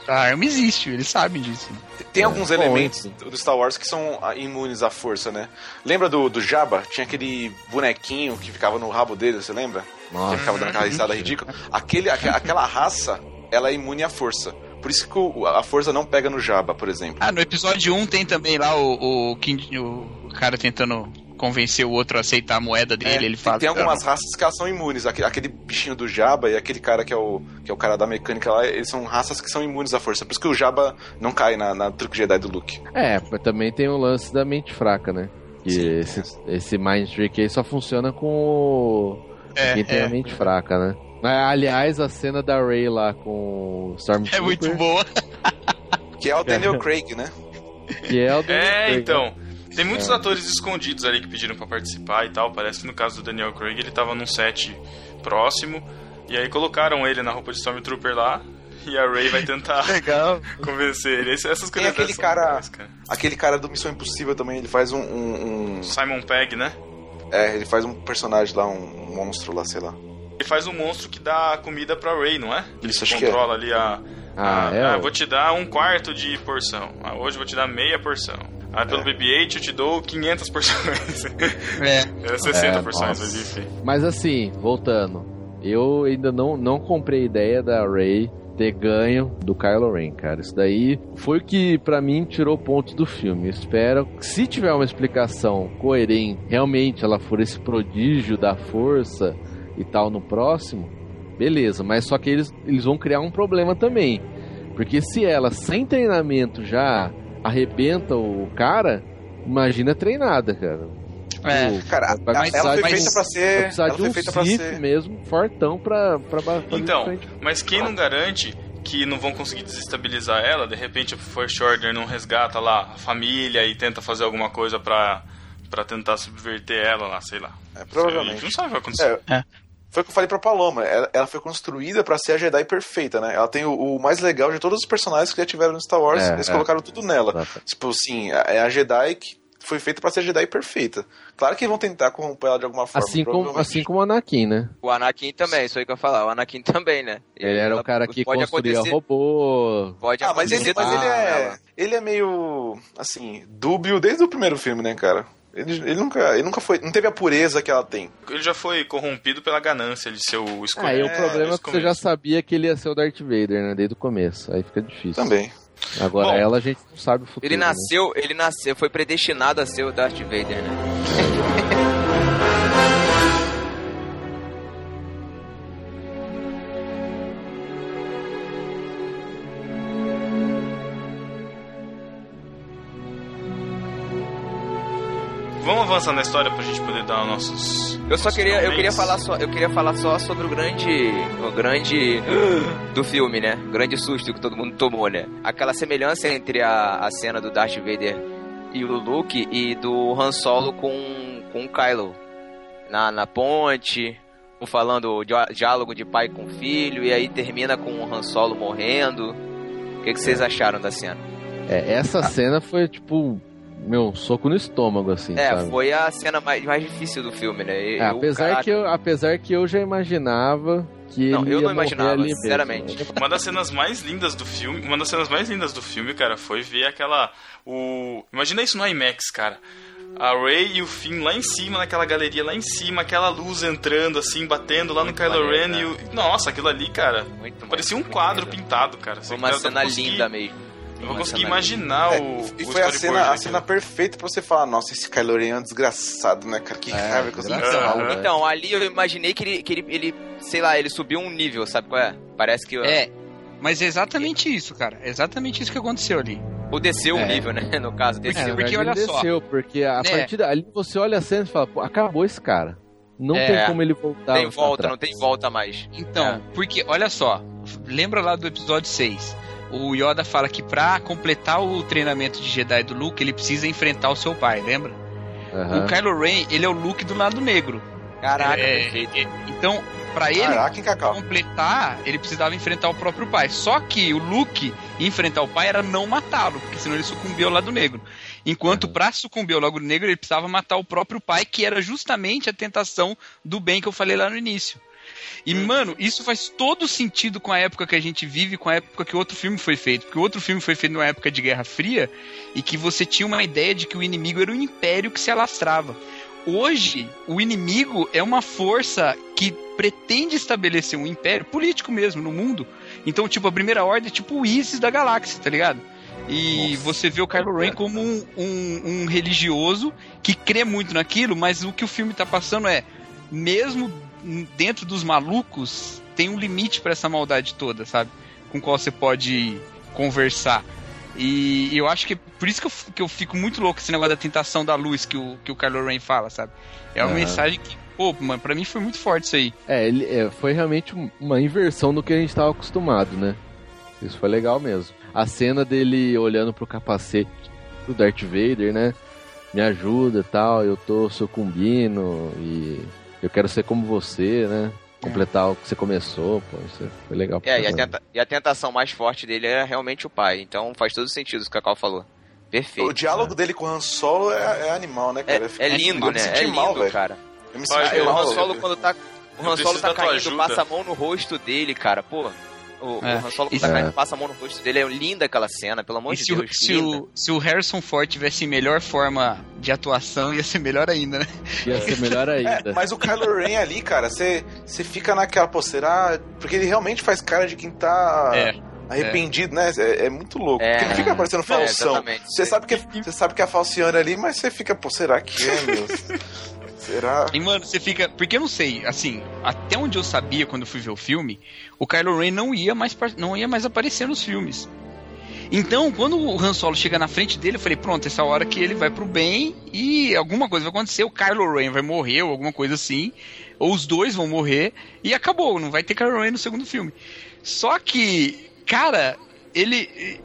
Speaker 7: A arma existe, eles sabem disso.
Speaker 6: Tem alguns
Speaker 4: bom,
Speaker 6: elementos do Star Wars que são ah, imunes à força, né? Lembra do, do Jabba? Tinha aquele bonequinho que ficava no rabo dele, você lembra? Que
Speaker 4: Nossa.
Speaker 6: ficava dando aquela risada ridícula. Aquele, aque- aquela raça, ela é imune à força. Por isso que o- a força não pega no Jabba, por exemplo.
Speaker 7: Ah, no episódio 1 tem também lá o, o, King- o cara tentando convencer o outro a aceitar a moeda dele.
Speaker 6: É,
Speaker 7: ele
Speaker 6: tem-
Speaker 7: fala.
Speaker 6: tem algumas raças que elas são imunes. Aquele, aquele bichinho do Jabba e aquele cara que é, o, que é o cara da mecânica lá, eles são raças que são imunes à força. Por isso que o Jabba não cai na, na truque Jedi do Luke.
Speaker 4: É, mas também tem o lance da mente fraca, né? Que
Speaker 6: Sim.
Speaker 4: esse, esse Mind Trick aí só funciona com o...
Speaker 7: É,
Speaker 4: quem tem
Speaker 7: é.
Speaker 4: a mente fraca, né? Ah, Aliás, a cena da Ray lá com o Stormtrooper,
Speaker 7: É muito boa.
Speaker 6: Que é o Daniel Craig, né?
Speaker 4: que é o Daniel
Speaker 2: É,
Speaker 4: Craig, né?
Speaker 2: Tem muitos
Speaker 4: É.
Speaker 2: atores escondidos ali que pediram pra participar e tal. Parece que no caso do Daniel Craig ele tava num set próximo. E aí colocaram ele na roupa de Stormtrooper lá. E a Ray vai tentar
Speaker 7: Legal.
Speaker 2: convencer ele. Essas
Speaker 6: Tem
Speaker 2: coisas
Speaker 6: aquele
Speaker 2: dessas são
Speaker 6: cara-
Speaker 2: legais, cara.
Speaker 6: Aquele cara do Missão Impossível também, ele faz um. um- um-
Speaker 2: Simon Pegg, né?
Speaker 6: é, ele faz um personagem lá, um, monstro lá, sei lá.
Speaker 2: Ele faz um monstro que dá comida pra Ray, não é? Ele
Speaker 6: Isso, acho que é.
Speaker 2: controla ali a.
Speaker 4: Ah,
Speaker 2: a-
Speaker 4: é?
Speaker 2: ah, vou te dar um quarto de porção. Ah, hoje eu vou te dar meia porção. Ah, pelo
Speaker 6: É.
Speaker 2: BB-8 eu te dou 500 porções.
Speaker 7: É.
Speaker 2: é 60
Speaker 4: É,
Speaker 2: porções,
Speaker 4: nossa.
Speaker 2: mas
Speaker 4: assim, voltando. Eu ainda não, não comprei a ideia da Ray ter ganho do Kylo Ren, cara. Isso daí foi o que pra mim tirou pontos do filme. Eu espero que se tiver uma explicação coerente, realmente ela for esse prodígio da força e tal no próximo, beleza. Mas só que eles, eles vão criar um problema também. Porque se ela, sem treinamento, já arrebenta o cara, imagina treinada, cara.
Speaker 7: É.
Speaker 4: Tipo,
Speaker 6: Cara,
Speaker 4: vai
Speaker 6: ela
Speaker 4: precisar
Speaker 6: foi
Speaker 4: de
Speaker 6: feita
Speaker 4: um-
Speaker 6: pra
Speaker 4: Vai
Speaker 6: ser.
Speaker 4: precisar
Speaker 6: Ela
Speaker 4: de
Speaker 6: foi
Speaker 4: um
Speaker 6: feita pra
Speaker 4: Sith
Speaker 6: ser.
Speaker 4: mesmo, fortão, pra, pra,
Speaker 2: Então, mas quem não garante que não vão conseguir desestabilizar ela? De repente o First Order não resgata lá a família e tenta fazer alguma coisa pra, pra tentar subverter ela lá, sei lá.
Speaker 6: É,
Speaker 2: A gente
Speaker 6: provavelmente.
Speaker 2: não sabe o que vai acontecer.
Speaker 6: É, Foi o que eu falei pra Paloma. Ela, ela foi construída pra ser a Jedi perfeita, né? Ela tem o, o mais legal de todos os personagens que já tiveram no Star Wars.
Speaker 4: É,
Speaker 6: eles
Speaker 4: é.
Speaker 6: colocaram tudo nela.
Speaker 4: Exato.
Speaker 6: Tipo assim, é a Jedi que foi feita pra ser a Jedi perfeita. Claro que vão tentar corromper ela de alguma forma.
Speaker 4: Assim como, assim como o Anakin, né?
Speaker 3: O Anakin também, isso aí que eu ia falar. O Anakin também, né? E
Speaker 4: Ele era o cara que
Speaker 3: pode
Speaker 4: construía
Speaker 3: acontecer-
Speaker 4: robô.
Speaker 3: Pode
Speaker 6: Ah, mas ele, mas ele é. Ele é meio. assim, dúbio desde o primeiro filme, né, cara? Ele, ele nunca. Ele nunca foi. Não teve a pureza que ela tem.
Speaker 2: Ele já foi corrompido pela ganância de ser o escolhido.
Speaker 4: Aí o
Speaker 6: É,
Speaker 4: problema é
Speaker 2: desde
Speaker 4: que você já sabia que ele ia ser o Darth Vader, né? Desde o começo. Aí fica difícil.
Speaker 6: Também.
Speaker 4: Agora
Speaker 2: Bom,
Speaker 4: ela a gente não sabe o futuro.
Speaker 3: Ele
Speaker 4: né?
Speaker 3: nasceu, ele nasceu, foi predestinado a ser o Darth Vader, né?
Speaker 2: avançar na história pra gente poder dar nossos.
Speaker 3: Eu só queria, eu queria falar só, eu queria falar só sobre o grande, o grande do filme, né? O grande susto que todo mundo tomou, né? Aquela semelhança entre a, a cena do Darth Vader e o Luke e do Han Solo com, com o Kylo na, na ponte, um falando dia- diálogo de pai com filho e aí termina com o Han Solo morrendo. O que, que vocês acharam da cena?
Speaker 4: É, essa cena foi tipo. Meu, soco no estômago, assim,
Speaker 3: É,
Speaker 4: sabe?
Speaker 3: foi a cena mais, mais difícil do filme, né?
Speaker 4: É, apesar,
Speaker 3: caraca,
Speaker 4: que eu, apesar que eu já imaginava que
Speaker 3: Não,
Speaker 4: ele
Speaker 3: eu
Speaker 4: ia
Speaker 3: não imaginava,
Speaker 4: ali mesmo.
Speaker 3: sinceramente.
Speaker 2: Uma das cenas mais lindas do filme, uma das cenas mais lindas do filme, cara, foi ver aquela o Imagina isso no IMAX, cara. A Ray e o Finn lá em cima, naquela galeria lá em cima, aquela luz entrando assim, batendo lá no
Speaker 3: Muito
Speaker 2: Kylo
Speaker 3: maneiro,
Speaker 2: Ren e o... Nossa, aquilo ali, cara,
Speaker 3: Muito
Speaker 2: parecia um
Speaker 3: muito
Speaker 2: quadro
Speaker 3: maneiro.
Speaker 2: pintado, cara.
Speaker 3: Foi uma cena
Speaker 2: consegui-
Speaker 3: linda mesmo.
Speaker 2: Eu vou
Speaker 3: Uma
Speaker 2: conseguir
Speaker 3: cena
Speaker 2: imaginar
Speaker 6: É,
Speaker 2: o
Speaker 6: e
Speaker 2: o
Speaker 6: foi a cena, a cena perfeita pra você falar, nossa, esse Kylo Ren é um desgraçado, né, cara? Que
Speaker 4: É,
Speaker 6: raiva que eu raiva.
Speaker 3: Então, ali eu imaginei que ele, que ele, ele, sei lá, ele subiu um nível, sabe qual é? Parece que
Speaker 7: É, mas é exatamente isso, cara. É exatamente isso que aconteceu ali.
Speaker 3: ou desceu um
Speaker 4: É.
Speaker 3: nível, né? No caso,
Speaker 4: É,
Speaker 3: desceu.
Speaker 4: na
Speaker 7: porque olha só.
Speaker 4: desceu, porque a
Speaker 7: É.
Speaker 4: partir dali você olha a cena e fala, pô, acabou esse cara. Não
Speaker 3: É.
Speaker 4: tem como ele voltar.
Speaker 3: tem volta,
Speaker 4: trás.
Speaker 3: não tem volta mais.
Speaker 7: Então,
Speaker 3: É.
Speaker 7: porque, olha só, lembra lá do episódio 6? O Yoda fala que pra completar o treinamento de Jedi do Luke, ele precisa enfrentar o seu pai, lembra?
Speaker 4: Aham.
Speaker 7: O Kylo Ren, ele é o Luke do lado negro.
Speaker 3: Caraca,
Speaker 7: É,
Speaker 3: perfeito.
Speaker 7: é, então, pra ele
Speaker 6: Caraca,
Speaker 7: completar, ele precisava enfrentar o próprio pai. Só que o Luke enfrentar o pai era não matá-lo, porque senão ele sucumbia ao lado negro. Enquanto pra sucumbir ao lado negro, ele precisava matar o próprio pai, que era justamente a tentação do bem que eu falei lá no início. E, mano, isso faz todo sentido com a época que a gente vive, com a época que o outro filme foi feito. Porque o outro filme foi feito numa época de Guerra Fria e que você tinha uma ideia de que o inimigo era um império que se alastrava. Hoje, o inimigo é uma força que pretende estabelecer um império político mesmo no mundo. Então, tipo, a primeira ordem é tipo o ISIS da galáxia, tá ligado? E você vê o Kylo Ren como um, um, um religioso que crê muito naquilo, mas o que o filme tá passando é, mesmo dentro dos malucos, tem um limite para essa maldade toda, sabe? Com qual você pode conversar. E eu acho que por isso que eu, que eu fico muito louco esse negócio da tentação da luz que o, que o Kylo Ren fala, sabe? É uma
Speaker 4: Aham.
Speaker 7: mensagem que, pô, mano, pra mim foi muito forte isso aí.
Speaker 4: É, ele, é, foi realmente um- uma inversão do que a gente tava acostumado, né? Isso foi legal mesmo. A cena dele olhando pro capacete do Darth Vader, né? Me ajuda e tal, eu tô sucumbindo e eu quero ser como você, né? Completar o que você começou, pô, isso foi legal. pra
Speaker 3: É, e a, tenta- e a tentação mais forte dele era realmente o pai. Então faz todo sentido o que a Cacau falou. Perfeito.
Speaker 6: O diálogo dele com o Han Solo é, é animal, né,
Speaker 3: É,
Speaker 6: cara?
Speaker 3: é lindo,
Speaker 6: Eu me
Speaker 3: né? É
Speaker 6: mal,
Speaker 3: lindo,
Speaker 6: velho.
Speaker 3: cara.
Speaker 6: Eu me senti
Speaker 3: o
Speaker 6: mal.
Speaker 3: Han Solo quando tá. O Han Solo tá caindo,
Speaker 2: ajuda.
Speaker 3: passa a mão no rosto dele, cara. Pô. O, o
Speaker 7: É.
Speaker 3: Han Solo quando
Speaker 4: É.
Speaker 3: passa a mão no rosto dele. É linda aquela cena, pelo amor
Speaker 7: E
Speaker 3: de
Speaker 7: se, o,
Speaker 3: Deus.
Speaker 7: se,
Speaker 3: linda.
Speaker 7: o, se o Harrison Ford tivesse melhor forma de atuação, ia ser melhor ainda, né?
Speaker 4: Ia ser melhor
Speaker 6: É,
Speaker 4: ainda.
Speaker 6: mas o Kylo Ren ali, cara, você você fica naquela posteira, ah, porque ele realmente faz cara de quem tá
Speaker 7: É.
Speaker 6: arrependido, né? É, é muito louco.
Speaker 3: É.
Speaker 6: Porque não fica parecendo
Speaker 3: É,
Speaker 6: falsão.
Speaker 3: exatamente.
Speaker 6: Você sabe que você sabe que é a falciane ali, mas você fica, pô, será que é, meu? será?
Speaker 7: E, mano, você fica. Porque eu não sei, assim, até onde eu sabia quando eu fui ver o filme, o Kylo Ren não ia mais, não ia mais aparecer nos filmes. Então, quando o Han Solo chega na frente dele, eu falei, pronto, essa hora que ele vai pro bem e alguma coisa vai acontecer, o Kylo Ren vai morrer ou alguma coisa assim, ou os dois vão morrer e acabou, não vai ter Kylo Ren no segundo filme. Só que, cara, ele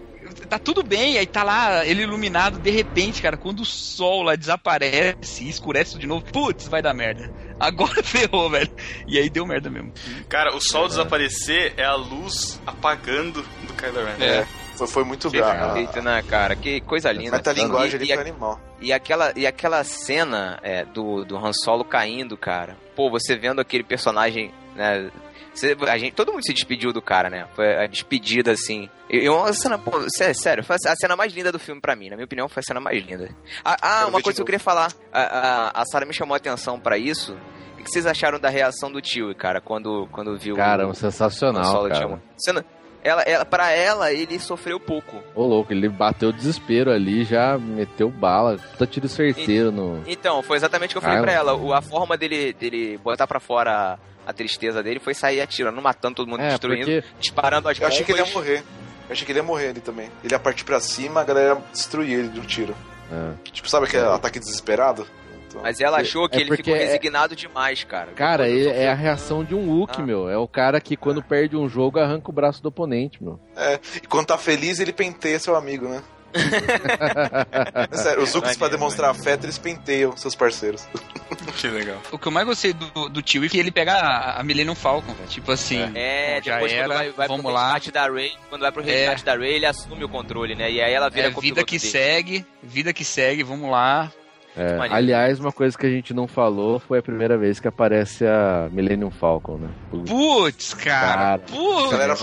Speaker 7: tá tudo bem, aí tá lá ele iluminado, de repente, cara, quando o sol lá desaparece e escurece de novo, putz, vai dar merda. Agora ferrou, velho. E aí deu merda mesmo.
Speaker 2: Cara, o sol desaparecer é a luz apagando do Kylo Ren.
Speaker 6: É, foi, foi muito bravo.
Speaker 3: Perfeito, né, cara? Que coisa linda.
Speaker 6: Mas a linguagem
Speaker 3: E-
Speaker 6: ali
Speaker 3: e,
Speaker 6: foi animal.
Speaker 3: E aquela, e aquela cena é, do, do Han Solo caindo, cara. Pô, você vendo aquele personagem, né? você- a gente, todo mundo se despediu do cara, né? Foi a despedida, assim. E e uma cena, pô, sé- sério, foi a cena mais linda do filme pra mim. Na minha opinião, foi a cena mais linda. Ah, ah, uma coisa que eu queria falar. A, a, a Sarah me chamou a atenção pra isso. O que vocês acharam da reação do tio, cara, quando, quando viu
Speaker 4: Caramba,
Speaker 3: o
Speaker 4: sensacional,
Speaker 3: Solo
Speaker 4: cara.
Speaker 3: tinha- Cena, ela, ela, pra ela, ele sofreu pouco.
Speaker 4: Ô louco, ele bateu desespero ali, já meteu bala, puta tiro certeiro no.
Speaker 3: Então, foi exatamente o que eu falei
Speaker 4: Ah,
Speaker 3: pra ela. O- a forma dele, dele botar pra fora a, tristeza dele foi sair atirando, matando todo mundo,
Speaker 4: É,
Speaker 3: destruindo,
Speaker 4: porque
Speaker 3: disparando as
Speaker 6: Eu achei que ele ia morrer. Eu achei que ele ia morrer ali também. Ele ia partir pra cima, a galera ia destruir ele de um tiro.
Speaker 4: É.
Speaker 6: Tipo, sabe aquele ataque desesperado? Então,
Speaker 3: Mas ela achou que
Speaker 4: É
Speaker 3: ele ficou
Speaker 4: é-
Speaker 3: resignado demais, cara.
Speaker 4: Cara, ele- é a reação de um Wookie,
Speaker 3: Ah.
Speaker 4: meu. É o cara que quando perde um jogo arranca o braço do oponente, meu.
Speaker 6: E quando tá feliz, ele penteia seu amigo, né? É Sério, os Zucos, pra
Speaker 3: Maneiro,
Speaker 6: demonstrar afeto, eles penteiam seus parceiros.
Speaker 2: Que legal.
Speaker 7: O que eu mais gostei do, do tio é que ele pega a, a Millennium Falcon, velho. Tipo assim.
Speaker 3: É,
Speaker 7: já
Speaker 3: depois
Speaker 7: era,
Speaker 3: quando vai, vai
Speaker 7: vamos
Speaker 3: pro
Speaker 7: lá.
Speaker 3: da Ray, quando vai pro resgate da Ray, ele assume o controle, né? E aí ela vira
Speaker 7: É, vida que
Speaker 3: dele.
Speaker 7: segue, vida que segue, vamos lá.
Speaker 4: É, aliás, uma coisa que a gente não falou foi a primeira vez que aparece a Millennium Falcon, né? Putz,
Speaker 7: cara.
Speaker 4: Cara,
Speaker 7: Putz,
Speaker 6: galera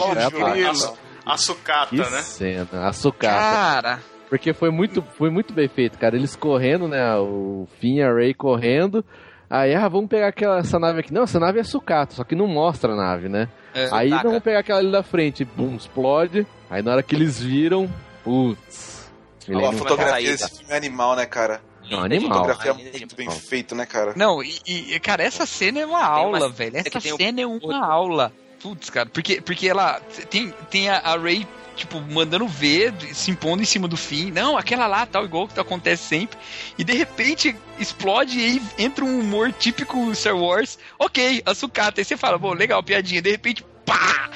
Speaker 4: grilo.
Speaker 2: A sucata,
Speaker 4: que
Speaker 2: né?
Speaker 4: cena, a sucata.
Speaker 7: cara.
Speaker 4: Porque foi muito, foi muito bem feito, cara. Eles correndo, né? O Finn e a Ray correndo. Aí, ah, vamos pegar aquela, essa nave aqui. Não, essa nave é sucata, só que não mostra a nave, né?
Speaker 7: É.
Speaker 4: Aí
Speaker 3: Sucata.
Speaker 4: vamos pegar aquela ali da frente, bum, explode. Aí na hora que eles viram, putz.
Speaker 6: A
Speaker 4: Millennium
Speaker 6: fotografia desse filme é animal, né, cara?
Speaker 4: Não,
Speaker 6: A
Speaker 4: animal.
Speaker 6: fotografia é muito bem feita, né, cara?
Speaker 7: Não, e, e, cara, essa cena é uma
Speaker 3: uma
Speaker 7: aula,
Speaker 3: cena
Speaker 7: velho. Essa
Speaker 3: um-
Speaker 7: cena é uma aula. Putz, cara, porque, porque ela tem, tem a, a Ray, tipo, mandando ver, se impondo em cima do fim. Não, aquela lá, tal, igual que acontece sempre. E de repente explode e aí entra um humor típico Star Wars. Ok, a sucata. Aí você fala, bom, legal, piadinha. De repente, pá!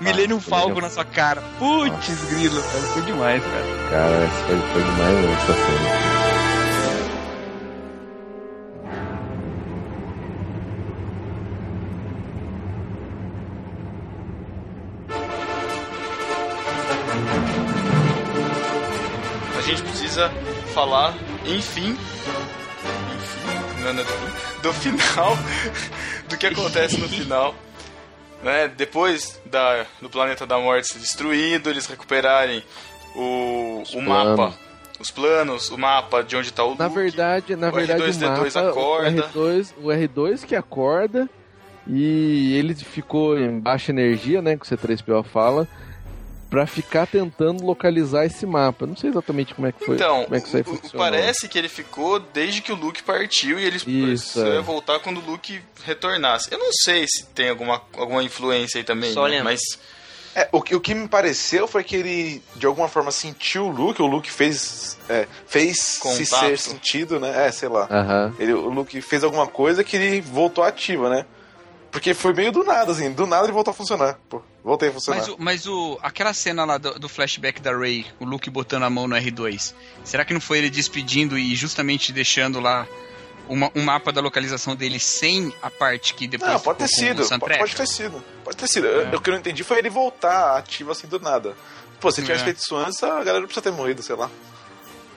Speaker 7: Millennium
Speaker 4: Millennium
Speaker 7: Falcon na sua cara. Putz, grilo, cara. Foi demais, cara.
Speaker 4: Cara, foi, foi demais mesmo, essa cena.
Speaker 2: Gente precisa falar, enfim. Enfim, Não, não é do, final. do que acontece no final. Né? Depois da, do planeta da morte ser destruído, eles recuperarem o, o mapa. Os planos, o mapa de onde está o Luke.
Speaker 4: Na verdade, na
Speaker 2: o
Speaker 4: verdade
Speaker 2: R2D2
Speaker 4: o mapa,
Speaker 2: acorda.
Speaker 4: O R2, o R2 que acorda e ele ficou em baixa energia, né, que o C3PO fala, pra ficar tentando localizar esse mapa. Não sei exatamente como é que foi,
Speaker 2: Então,
Speaker 4: como é que isso aí
Speaker 2: o-
Speaker 4: funcionou.
Speaker 2: parece que ele ficou desde que o Luke partiu e ele
Speaker 4: Isso,
Speaker 2: ia
Speaker 4: é.
Speaker 2: voltar quando o Luke retornasse. Eu não sei se tem alguma, alguma influência aí também,
Speaker 3: Só
Speaker 2: né? mas
Speaker 6: É, o, que- o que me pareceu foi que ele, de alguma forma, sentiu o Luke, o Luke fez, é, fez se
Speaker 2: Contato.
Speaker 6: ser sentido, né? É, sei lá. Ele, o Luke fez alguma coisa que ele voltou ativa, né? Porque foi meio do nada, assim, do nada ele voltou a funcionar. Pô, voltei a funcionar.
Speaker 7: Mas, o, mas o, aquela cena lá do, do flashback da Ray, o Luke botando a mão no R2, será que não foi ele despedindo e justamente deixando lá uma- um mapa da localização dele sem a parte que depois
Speaker 6: Não, pode ter sido, pode, pode ter sido. Pode ter sido. Eu- O que eu não entendi foi ele voltar ativo assim do nada. Pô, se ele tivesse
Speaker 7: É.
Speaker 6: feito isso antes, a galera não precisa ter morrido, sei lá.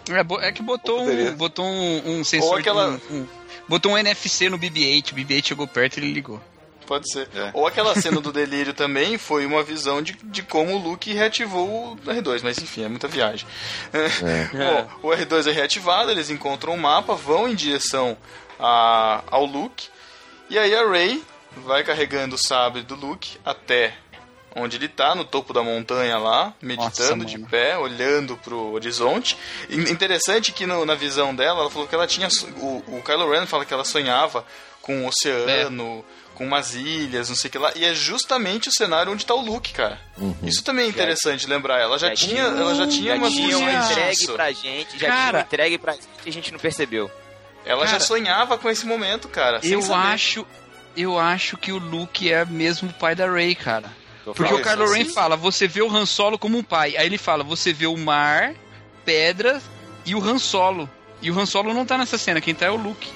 Speaker 7: É, é que botou um, botou um, um sensor.
Speaker 2: Ou aquela-
Speaker 7: um- um- botou um NFC no BB-8, o BB-8 chegou perto e ele ligou.
Speaker 2: Pode ser.
Speaker 6: É.
Speaker 2: Ou aquela cena do delírio também foi uma visão de, de como o Luke reativou o R2, mas enfim, é muita viagem. Bom, o R2 é reativado, eles encontram o mapa, vão em direção a, ao Luke, e aí a Rey vai carregando o sabre do Luke até onde ele tá, no topo da montanha lá, meditando
Speaker 7: Nossa,
Speaker 2: de pé, olhando pro horizonte. E Interessante que no- na visão dela, ela falou que ela tinha. O, o Kylo Ren fala que ela sonhava com um oceano, com umas ilhas, não sei o que lá. E é justamente o cenário onde tá o Luke, cara. Isso também é interessante lembrar. Ela já,
Speaker 3: Já
Speaker 2: tinha,
Speaker 3: tinha-
Speaker 2: ela já tinha
Speaker 3: já
Speaker 2: umas
Speaker 3: tinham
Speaker 2: visões
Speaker 3: entregue
Speaker 2: disso.
Speaker 3: pra gente, já
Speaker 7: Cara.
Speaker 3: tinham entregue pra gente e a gente não percebeu.
Speaker 2: Ela já
Speaker 7: Cara,
Speaker 2: sonhava com esse momento, cara.
Speaker 7: Eu
Speaker 2: saber.
Speaker 7: acho. Eu acho que o Luke é mesmo o pai da Ray, cara.
Speaker 3: Tô
Speaker 7: Porque o Kylo Ren
Speaker 2: assim.
Speaker 7: fala, você vê o Han Solo como um pai. Aí ele fala, você vê o mar, pedras e o Han Solo. E o Han Solo não tá nessa cena, quem tá é o Luke.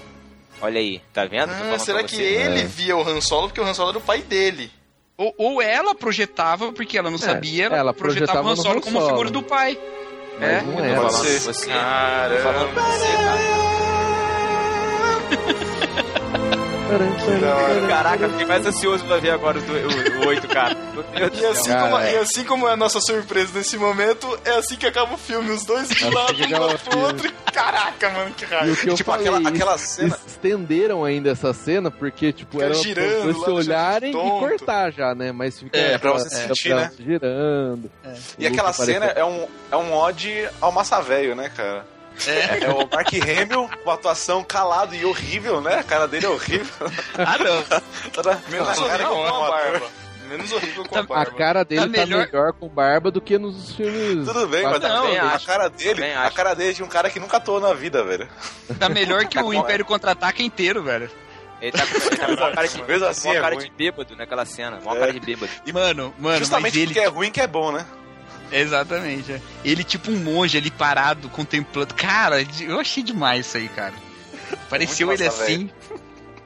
Speaker 3: Olha aí, tá vendo?
Speaker 2: Ah, será que
Speaker 3: você.
Speaker 2: ele
Speaker 4: É.
Speaker 2: via o Han Solo porque o Han Solo era o pai dele?
Speaker 7: Ou, ou ela projetava, porque ela não sabia, ela,
Speaker 4: ela
Speaker 7: projetava,
Speaker 4: projetava
Speaker 7: o Han Solo
Speaker 4: Han
Speaker 7: como
Speaker 4: Solo.
Speaker 7: figura do pai.
Speaker 4: Mas
Speaker 7: É?
Speaker 4: não
Speaker 3: Tô
Speaker 4: era.
Speaker 3: pra
Speaker 6: ser.
Speaker 3: você.
Speaker 2: Caramba.
Speaker 3: Tô Caraca, fiquei mais ansioso pra ver agora o, do- o, o 8, cara.
Speaker 2: E assim,
Speaker 4: Cara,
Speaker 2: como,
Speaker 4: é.
Speaker 2: e assim como é a nossa surpresa nesse momento, é assim que acaba o filme. Os dois de
Speaker 4: Assim
Speaker 2: lado, um lado pro outro. e Caraca, mano, que
Speaker 4: E o
Speaker 2: raiva.
Speaker 4: que eu
Speaker 6: Tipo,
Speaker 4: falei,
Speaker 6: aquela- aquela cena-
Speaker 4: estenderam ainda essa cena, porque, tipo,
Speaker 2: Fica
Speaker 4: era
Speaker 2: girando
Speaker 4: pra
Speaker 2: deixa
Speaker 4: olharem e cortar já, né? Mas fica
Speaker 6: É, pra você
Speaker 4: é,
Speaker 6: sentir,
Speaker 4: pra-
Speaker 6: né?
Speaker 4: girando.
Speaker 6: E aquela cena é um, é um ode ao Massa Velho, né, cara? É. o Mark Hamill com a atuação calado e horrível, né? A cara dele é horrível.
Speaker 7: Ah, não.
Speaker 6: Toda-
Speaker 2: Menos
Speaker 6: a cara
Speaker 2: horrível com a barba. Menos horrível com a
Speaker 4: A
Speaker 2: barba.
Speaker 4: cara dele
Speaker 7: Tá
Speaker 4: tá
Speaker 7: melhor-
Speaker 4: melhor... com barba do que nos filmes.
Speaker 6: Tudo bem, mas.
Speaker 3: Não,
Speaker 6: a, a
Speaker 3: acho.
Speaker 6: cara dele, a cara dele é de um cara que nunca atuou na vida, velho.
Speaker 7: Tá melhor que o Império Contra-Ataca inteiro, velho.
Speaker 3: Ele tá com, ele tá com uma cara de,
Speaker 6: assim
Speaker 3: uma
Speaker 6: é
Speaker 3: cara de bêbado naquela cena. Uma
Speaker 6: É.
Speaker 3: cara de bêbado.
Speaker 7: E, mano, mano,
Speaker 6: Justamente
Speaker 7: mas ele...
Speaker 6: porque é ruim que é bom, né?
Speaker 7: Exatamente. é. Ele tipo um monge ali parado, contemplando. Cara, eu achei demais isso aí, cara. Pareceu ele
Speaker 6: massa,
Speaker 7: assim.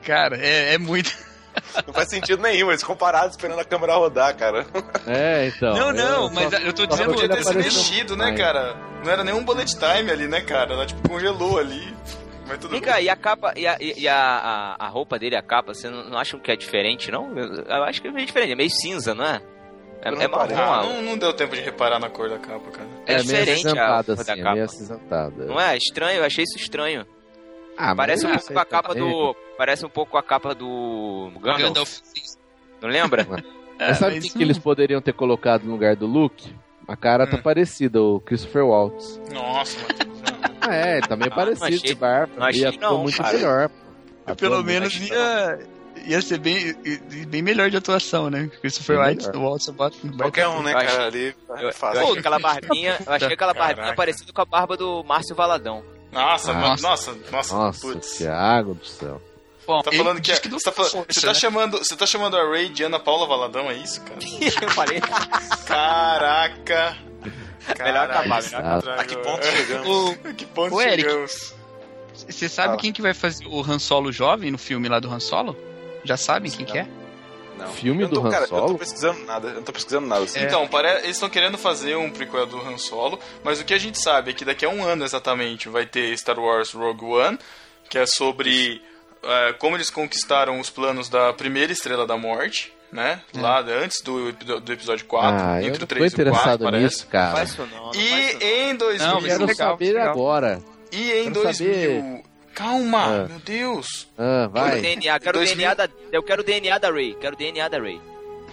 Speaker 7: Cara, é, é muito...
Speaker 6: Não faz sentido nenhum, eles comparados esperando a câmera rodar, cara.
Speaker 4: É, então.
Speaker 7: Não, não,
Speaker 4: eu
Speaker 7: mas
Speaker 4: só-
Speaker 7: eu tô dizendo
Speaker 4: ele
Speaker 2: ter se mexido, né, cara? Não era nenhum bullet time ali, né, cara? Ela, tipo, congelou ali. Mas tudo
Speaker 3: Vem cá, e a capa, e a, e a, a, a roupa dele, a capa, você não, não acham que é diferente, não? Eu, eu acho que é meio diferente, é meio cinza, não é? É,
Speaker 6: não
Speaker 3: é marrom.
Speaker 2: Ah, não, não deu tempo de reparar na cor da capa, cara.
Speaker 3: é,
Speaker 4: É, meio
Speaker 3: diferente a roupa
Speaker 4: assim,
Speaker 3: da
Speaker 4: é
Speaker 3: capa.
Speaker 4: meio acinzentada.
Speaker 3: Não é? Estranho, eu achei isso estranho.
Speaker 4: Ah,
Speaker 3: Parece um pouco com a capa
Speaker 4: tá-
Speaker 3: do. Parece um pouco com a capa do Gandalf.
Speaker 7: Gandalf.
Speaker 3: Não lembra?
Speaker 4: Mas sabe o que, que eles poderiam ter colocado no lugar do Luke? A cara tá
Speaker 2: Hum.
Speaker 4: parecida, o Christopher Waltz.
Speaker 2: Nossa.
Speaker 4: Ah, é, ele tá meio
Speaker 3: Ah,
Speaker 4: parecido
Speaker 3: achei-
Speaker 4: de barba.
Speaker 3: não achei
Speaker 4: e
Speaker 3: não,
Speaker 4: muito
Speaker 3: cara.
Speaker 4: melhor.
Speaker 7: Eu, pelo menos ia, ia ser bem, bem melhor de atuação, né? Christopher
Speaker 4: Bem
Speaker 7: White,
Speaker 4: melhor.
Speaker 7: o Walter Bot.
Speaker 6: Qualquer um, né,
Speaker 3: Eu
Speaker 6: cara, ali
Speaker 3: Eu,
Speaker 6: é
Speaker 3: eu
Speaker 6: fácil.
Speaker 3: achei aquela barbinha, eu achei aquela barbinha
Speaker 2: Caraca.
Speaker 3: parecida com a barba do Márcio Valadão.
Speaker 2: Nossa, mano, nossa, nossa,
Speaker 4: Nossa,
Speaker 2: putz.
Speaker 4: Thiago do céu.
Speaker 7: Bom,
Speaker 2: Tá falando que, é-
Speaker 7: não
Speaker 2: você, tá
Speaker 7: força,
Speaker 2: você tá
Speaker 7: né?
Speaker 2: chamando, você tá chamando a Ray de Ana Paula Valadão, é isso, cara?
Speaker 3: Eu falei,
Speaker 2: Caraca.
Speaker 3: Melhor acabar, melhor
Speaker 2: Caraca,
Speaker 6: A que ponto chegamos?
Speaker 2: A que ponto
Speaker 7: Eric.
Speaker 2: chegamos?
Speaker 7: Você sabe
Speaker 6: Ah.
Speaker 7: quem que vai fazer o Han Solo jovem no filme lá do Han Solo? Já sabem quem que é?
Speaker 6: Não.
Speaker 4: Filme
Speaker 6: Eu não tô-
Speaker 4: do Han
Speaker 6: cara, Eu
Speaker 4: Solo?
Speaker 6: tô pesquisando nada, eu não tô pesquisando nada. Assim.
Speaker 2: Então, pare... eles estão querendo fazer um prequel do Han Solo, mas o que a gente sabe é que daqui a um ano exatamente vai ter Star Wars Rogue One, que é sobre é, como eles conquistaram os planos da primeira Estrela da Morte, né? Lá antes do, do episódio 4,
Speaker 4: Ah, eu
Speaker 2: entre
Speaker 4: não
Speaker 2: o
Speaker 4: tô
Speaker 2: 3 e o 4,
Speaker 4: interessado
Speaker 2: parece.
Speaker 4: nisso, cara.
Speaker 3: Faz isso não, não faz isso
Speaker 2: E
Speaker 3: não.
Speaker 2: em 2000...
Speaker 7: Não,
Speaker 4: Eu quero
Speaker 7: legal,
Speaker 4: saber
Speaker 7: legal.
Speaker 4: agora.
Speaker 2: E em
Speaker 4: Quero
Speaker 2: 2000...
Speaker 4: saber.
Speaker 2: Calma,
Speaker 4: Ah.
Speaker 2: meu Deus.
Speaker 4: Ah,
Speaker 3: Quero
Speaker 4: vai.
Speaker 3: DNA, quero
Speaker 2: 2000.
Speaker 3: DNA da, eu quero o DNA da Ray. Quero o DNA da Ray.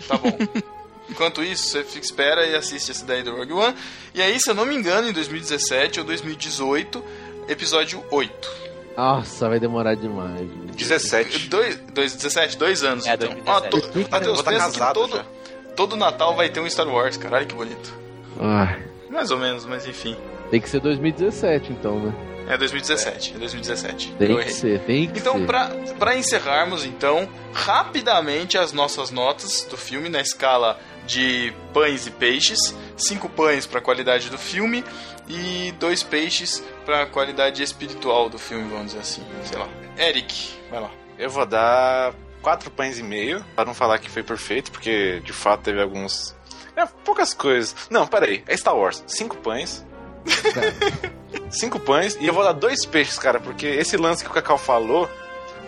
Speaker 2: Tá bom. Enquanto isso, você fica, espera e assiste esse daí do Rogue One. E aí, se eu não me engano, em 2017 ou 2018, episódio 8.
Speaker 4: Nossa, vai demorar demais.
Speaker 6: 17.
Speaker 2: Dois, dois, 17, dois anos,
Speaker 3: É,
Speaker 2: então.
Speaker 3: 2017.
Speaker 2: Ó, Matheus,
Speaker 6: tá
Speaker 2: pensa que todo,
Speaker 6: já.
Speaker 2: todo Natal vai ter um Star Wars, cara. Olha que bonito.
Speaker 4: Ah,
Speaker 2: Mais ou menos, mas enfim.
Speaker 4: tem que ser 2017, então, né?
Speaker 2: É 2017, é 2017.
Speaker 4: Tem
Speaker 2: eu
Speaker 4: que ser, tem que
Speaker 2: Então,
Speaker 4: ser.
Speaker 2: pra, pra encerrarmos, então, rapidamente as nossas notas do filme na escala de pães e peixes. Cinco pães pra qualidade do filme e dois peixes pra qualidade espiritual do filme, vamos dizer assim. Sei lá. Eric, vai lá.
Speaker 6: Eu vou dar quatro pães e meio, para não falar que foi perfeito, porque de fato teve alguns. É, poucas coisas. Não, peraí. É Star Wars. Cinco pães. Cinco pães. E eu vou dar dois peixes, cara, porque esse lance que o Cacau falou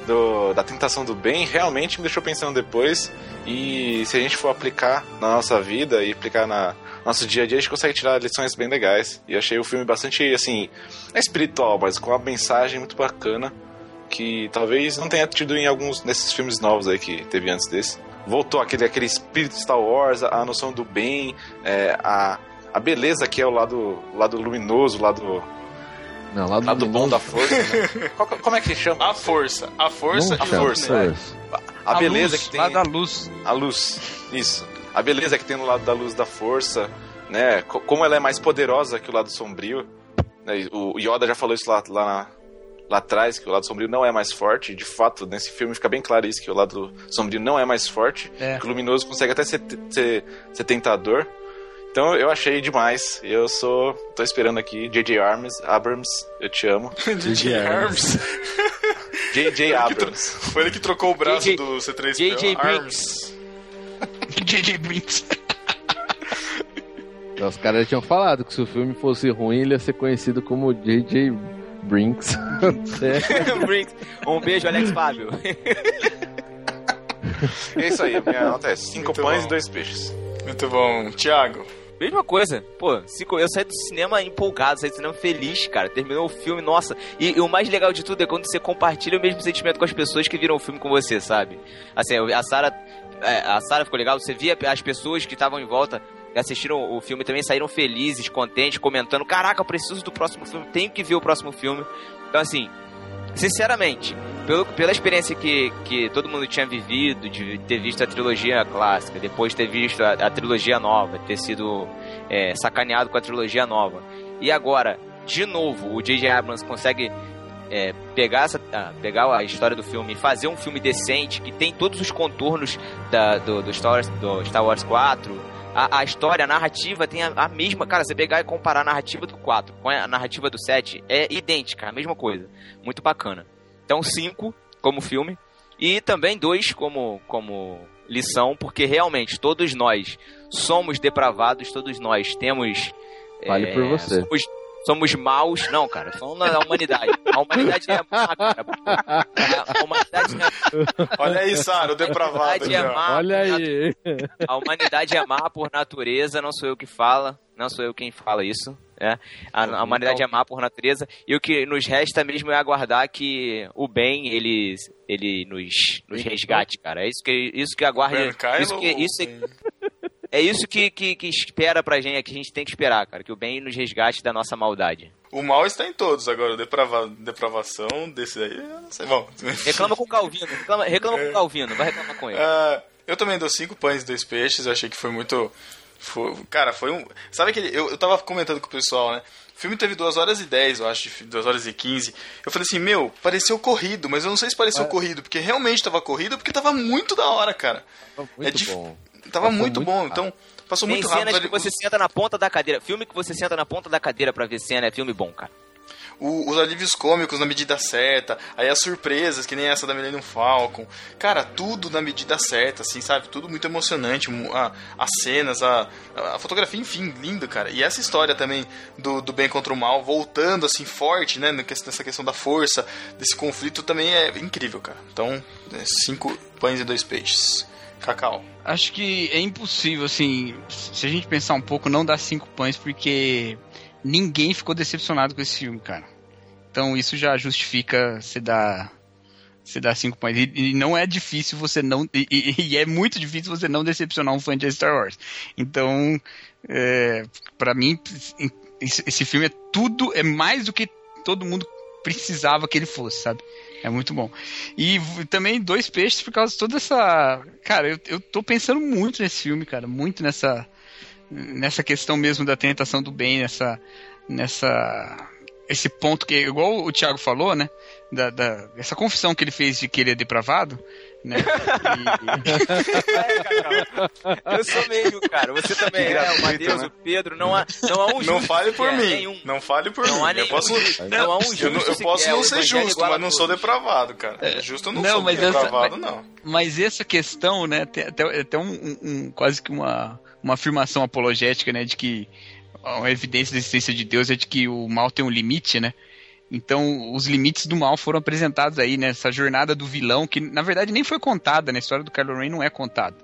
Speaker 6: do- da tentação do bem realmente me deixou pensando depois. E se a gente for aplicar na nossa vida e aplicar na nosso dia a dia, a gente consegue tirar lições bem legais. E achei o filme bastante, assim, é espiritual, mas com uma mensagem muito bacana que talvez não tenha tido em alguns desses filmes novos aí que teve antes desse. Voltou aquele, aquele espírito Star Wars, a noção do bem, é, a, a beleza que é o lado, o lado luminoso, o lado,
Speaker 4: Não, lá do,
Speaker 6: lado bom da força. né? Qual- como é que chama?
Speaker 2: A força. A força
Speaker 4: Não
Speaker 2: e o força. né?
Speaker 4: força.
Speaker 6: A, beleza
Speaker 7: luz,
Speaker 6: que tem.
Speaker 7: Lá da luz.
Speaker 6: A luz, isso. A beleza que tem no lado da luz da força, né? Co- Como ela é mais poderosa que o lado sombrio. né? O Yoda já falou isso lá, lá, na- lá atrás, que o lado sombrio não é mais forte. De fato, nesse filme fica bem claro isso, que o lado sombrio não é mais forte.
Speaker 7: É.
Speaker 6: Que o luminoso consegue até ser, ser, ser tentador. Então eu achei demais. Eu sou. tô esperando aqui. J.J. Abrams, Abrams, eu te amo.
Speaker 2: DJ Arms.
Speaker 6: J.J. Abrams.
Speaker 2: Foi ele que trocou o braço
Speaker 3: JJ
Speaker 2: do C3PO.
Speaker 3: JJ
Speaker 2: Arms.
Speaker 7: J.J. Brinks.
Speaker 4: Os caras já tinham falado que se o filme fosse ruim, ele ia ser conhecido como J.J. Brinks. É.
Speaker 3: Brinks. um beijo, Alex Fábio.
Speaker 6: É isso aí, minha nota é 5
Speaker 2: Muito
Speaker 6: pães
Speaker 2: bom.
Speaker 6: e dois peixes.
Speaker 2: Muito bom. Thiago.
Speaker 3: Mesma coisa. Pô, cinco- eu saí do cinema empolgado, saí do cinema feliz, cara. Terminou o filme, nossa. E, e o mais legal de tudo é quando você compartilha o mesmo sentimento com as pessoas que viram o filme com você, sabe? Assim, a Sarah. é, A Sarah ficou legal, você via as pessoas que estavam em volta e assistiram o filme também saíram felizes, contentes, comentando: Caraca, eu preciso do próximo filme, tenho que ver o próximo filme. Então, assim, sinceramente, pelo, pela experiência que, que todo mundo tinha vivido, de ter visto a trilogia clássica, depois ter visto a, a trilogia nova, ter sido é, sacaneado com a trilogia nova, e agora, de novo, o J.J. Abrams consegue é, pegar, essa, ah, pegar a história do filme e fazer um filme decente, que tem todos os contornos da, do, do, Star Wars, do Star Wars 4. A, a história, a narrativa tem a, a mesma. Cara, você pegar e comparar a narrativa do 4 com a narrativa do 7 é idêntica, a mesma coisa. Muito bacana. Então, 5 como filme. E também dois como, como lição, porque realmente todos nós somos depravados, todos nós temos.
Speaker 4: Fale por você.
Speaker 3: Somos, somos maus. Não, cara, falando da humanidade. A humanidade é má, cara. A humanidade é,
Speaker 2: Olha aí, Sara, o
Speaker 3: a
Speaker 2: depravado.
Speaker 3: humanidade é má.
Speaker 4: Olha
Speaker 3: por
Speaker 4: aí.
Speaker 3: a humanidade é má por natureza, não sou eu que fala, não sou eu quem fala isso. É. A, a humanidade é má por natureza e o que nos resta mesmo é aguardar que o bem ele, ele nos, nos resgate, cara. É isso que isso que aguarda. Isso que, isso, é isso que, que, que espera pra gente, que a gente tem que esperar, cara. Que o bem nos resgate da nossa maldade.
Speaker 2: O mal está em todos agora. Deprava... Depravação desse aí, eu não sei. Bom.
Speaker 3: Reclama com o Calvino, reclama, reclama com o Calvino, vai reclamar com ele.
Speaker 2: Ah, eu também dou cinco pães e dois peixes. Eu achei que foi muito. foi- cara, foi um. Sabe aquele. Eu, eu tava comentando com o pessoal, né? O filme teve 2 horas e 10, eu acho, 2 horas e 15. Eu falei assim, meu, pareceu corrido, mas eu não sei se pareceu corrido, porque realmente tava corrido, porque tava muito da hora, cara.
Speaker 4: Muito
Speaker 2: É dif-
Speaker 4: bom.
Speaker 2: Tava
Speaker 4: Passou
Speaker 2: muito,
Speaker 4: muito
Speaker 2: bom,
Speaker 4: rápido.
Speaker 2: então passou
Speaker 3: Tem
Speaker 2: muito
Speaker 3: cenas
Speaker 2: rápido.
Speaker 3: que você senta na ponta da cadeira. Filme que você senta na ponta da cadeira pra ver cena é filme bom, cara.
Speaker 2: O- os alívios cômicos na medida certa, aí as surpresas, que nem essa da Millennium Falcon. Cara, tudo na medida certa, assim, sabe? Tudo muito emocionante. a- as cenas, a, a fotografia, enfim, lindo, cara. E essa história também do, do bem contra o mal, voltando assim forte, né? Nessa questão da força, desse conflito também é incrível, cara. Então, é, cinco pães e dois peixes. Cacau.
Speaker 7: Acho que é impossível, assim, se a gente pensar um pouco, não dar cinco pães, porque ninguém ficou decepcionado com esse filme, cara. Então isso já justifica você dar, você dar cinco pães. E, e não é difícil você não. E, e- é muito difícil você não decepcionar um fã de Star Wars. Então, é, para mim, esse, esse filme é tudo, é mais do que todo mundo precisava que ele fosse, sabe? É muito bom. E também dois peixes por causa de toda essa. Cara, eu, eu tô pensando muito nesse filme, cara. Muito nessa. Nessa questão mesmo da tentação do bem, nessa. Nessa. Esse ponto que, igual o Thiago falou, né? Da, da- essa confissão que ele fez de que ele é depravado, né?
Speaker 3: Eu sou meio, cara. Você também
Speaker 2: Que
Speaker 3: é, o Matheus,
Speaker 2: né?
Speaker 3: o Pedro. Não há, não há um justo
Speaker 2: Não fale por mim.
Speaker 3: nenhum.
Speaker 2: Não fale por
Speaker 3: Não
Speaker 2: mim.
Speaker 3: há
Speaker 2: eu
Speaker 3: nenhum
Speaker 2: posso,
Speaker 3: justo. Não há um
Speaker 2: eu, não- eu
Speaker 3: justo
Speaker 2: posso
Speaker 3: sequer,
Speaker 2: não ser justo, mas não sou depravado, cara. Justo eu não,
Speaker 7: Não,
Speaker 2: sou
Speaker 7: mas essa-
Speaker 2: depravado,
Speaker 7: mas-
Speaker 2: não.
Speaker 7: Mas essa questão, né, tem até, até um, um- um- quase que uma, uma afirmação apologética, né, de que a evidência da existência de Deus é de que o mal tem um limite, né? Então, os limites do mal foram apresentados aí nessa jornada do vilão, que na verdade nem foi contada, né? A história do Kylo Ren não é contada.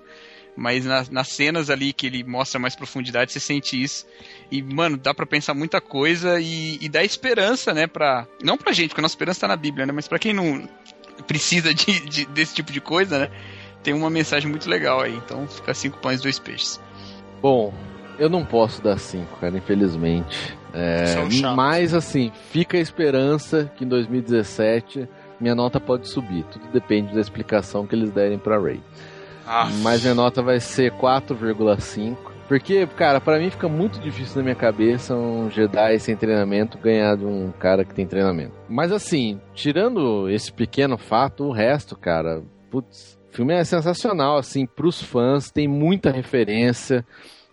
Speaker 7: Mas nas, nas cenas ali que ele mostra mais profundidade, você sente isso. E, mano, dá pra pensar muita coisa e, e dá esperança, né? Pra, não pra gente, porque a nossa esperança tá na Bíblia, né? Mas pra quem não precisa de, de- desse tipo de coisa, né? Tem uma mensagem muito legal aí. Então, fica cinco pães, dois peixes.
Speaker 4: Bom, eu não posso dar 5, cara, infelizmente. É,
Speaker 2: chatos.
Speaker 4: mas assim, fica a esperança que em 2017 minha nota pode subir. Tudo depende da explicação que eles derem pra Ray.
Speaker 2: Ah,
Speaker 4: Mas minha nota vai ser 4,5. Porque, cara, pra mim fica muito difícil na minha cabeça um Jedi sem treinamento ganhar de um cara que tem treinamento. Mas assim, tirando esse pequeno fato, o resto, cara, putz, o filme é sensacional, assim, pros fãs, tem muita referência.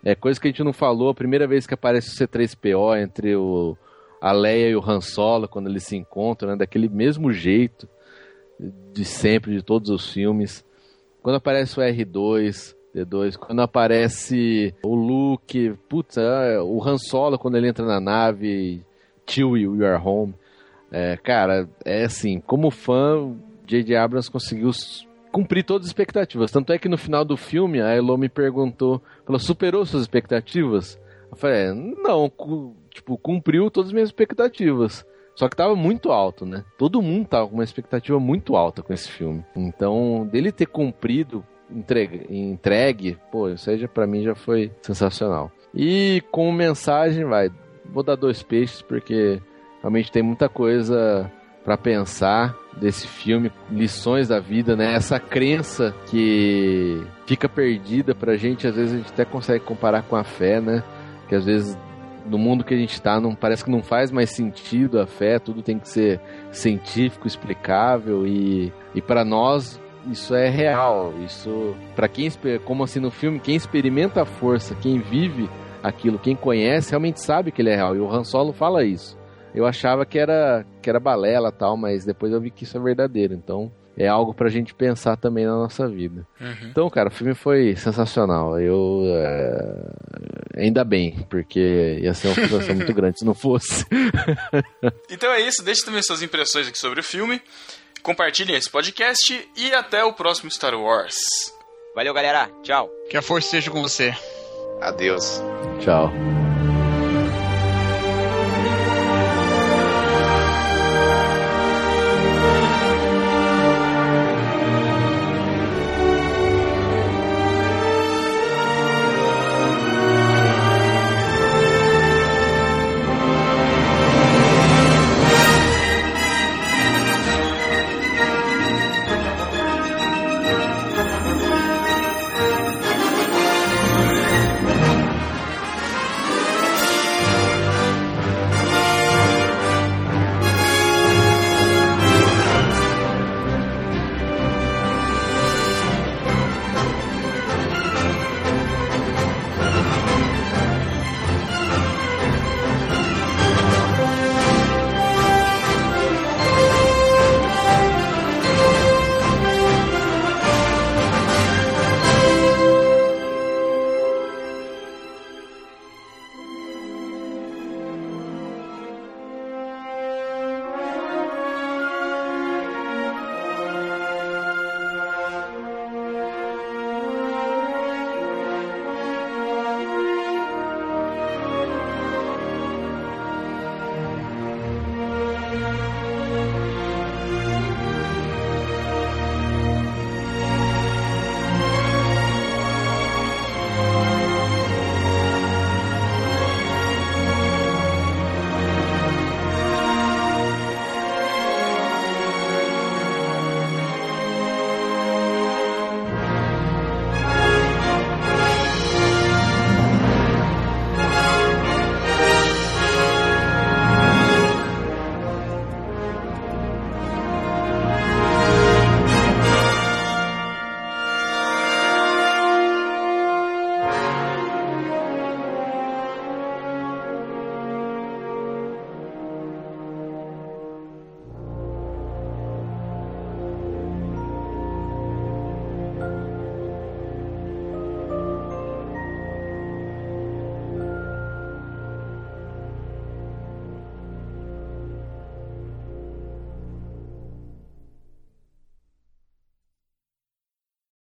Speaker 4: É coisa que a gente não falou, a primeira vez que aparece o C3PO entre o, a Leia e o Han Solo, quando eles se encontram, né, daquele mesmo jeito de sempre, de todos os filmes. Quando aparece o R2, D2, quando aparece o Luke, putz, é, o Han Solo quando ele entra na nave, Chewie, We Are Home. É, cara, é assim, como fã, J.J. Abrams conseguiu cumprir todas as expectativas. Tanto é que no final do filme, a Elo me perguntou, falou, superou suas expectativas? Eu falei, é, não, tipo, cumpriu todas as minhas expectativas. Só que tava muito alto, né? Todo mundo tava com uma expectativa muito alta com esse filme. Então, dele ter cumprido, entregue, entregue pô, já, pra mim já foi sensacional. E com mensagem, vai, vou dar dois peixes, porque realmente tem muita coisa pra pensar desse filme, lições da vida, né? Essa crença que fica perdida pra gente, às vezes a gente até consegue comparar com a fé, né? Que às vezes no mundo que a gente está, não parece que não faz mais sentido a fé, tudo tem que ser científico, explicável e, e para nós isso é real. Isso para quem como assim no filme, quem experimenta a força, quem vive aquilo, quem conhece, realmente sabe que ele é real. E o Han Solo fala isso. Eu achava que era que era balela tal, mas depois eu vi que isso é verdadeiro. Então é algo pra gente pensar também na nossa vida.
Speaker 2: Uhum.
Speaker 4: Então, cara, o filme foi sensacional. Eu. é, Ainda bem, porque ia ser uma frustração muito grande se não fosse.
Speaker 2: Então é isso, deixe também suas impressões aqui sobre o filme. Compartilhem esse podcast e até o próximo Star Wars.
Speaker 3: Valeu, galera. Tchau.
Speaker 7: Que a força seja com você.
Speaker 6: Adeus.
Speaker 4: Tchau.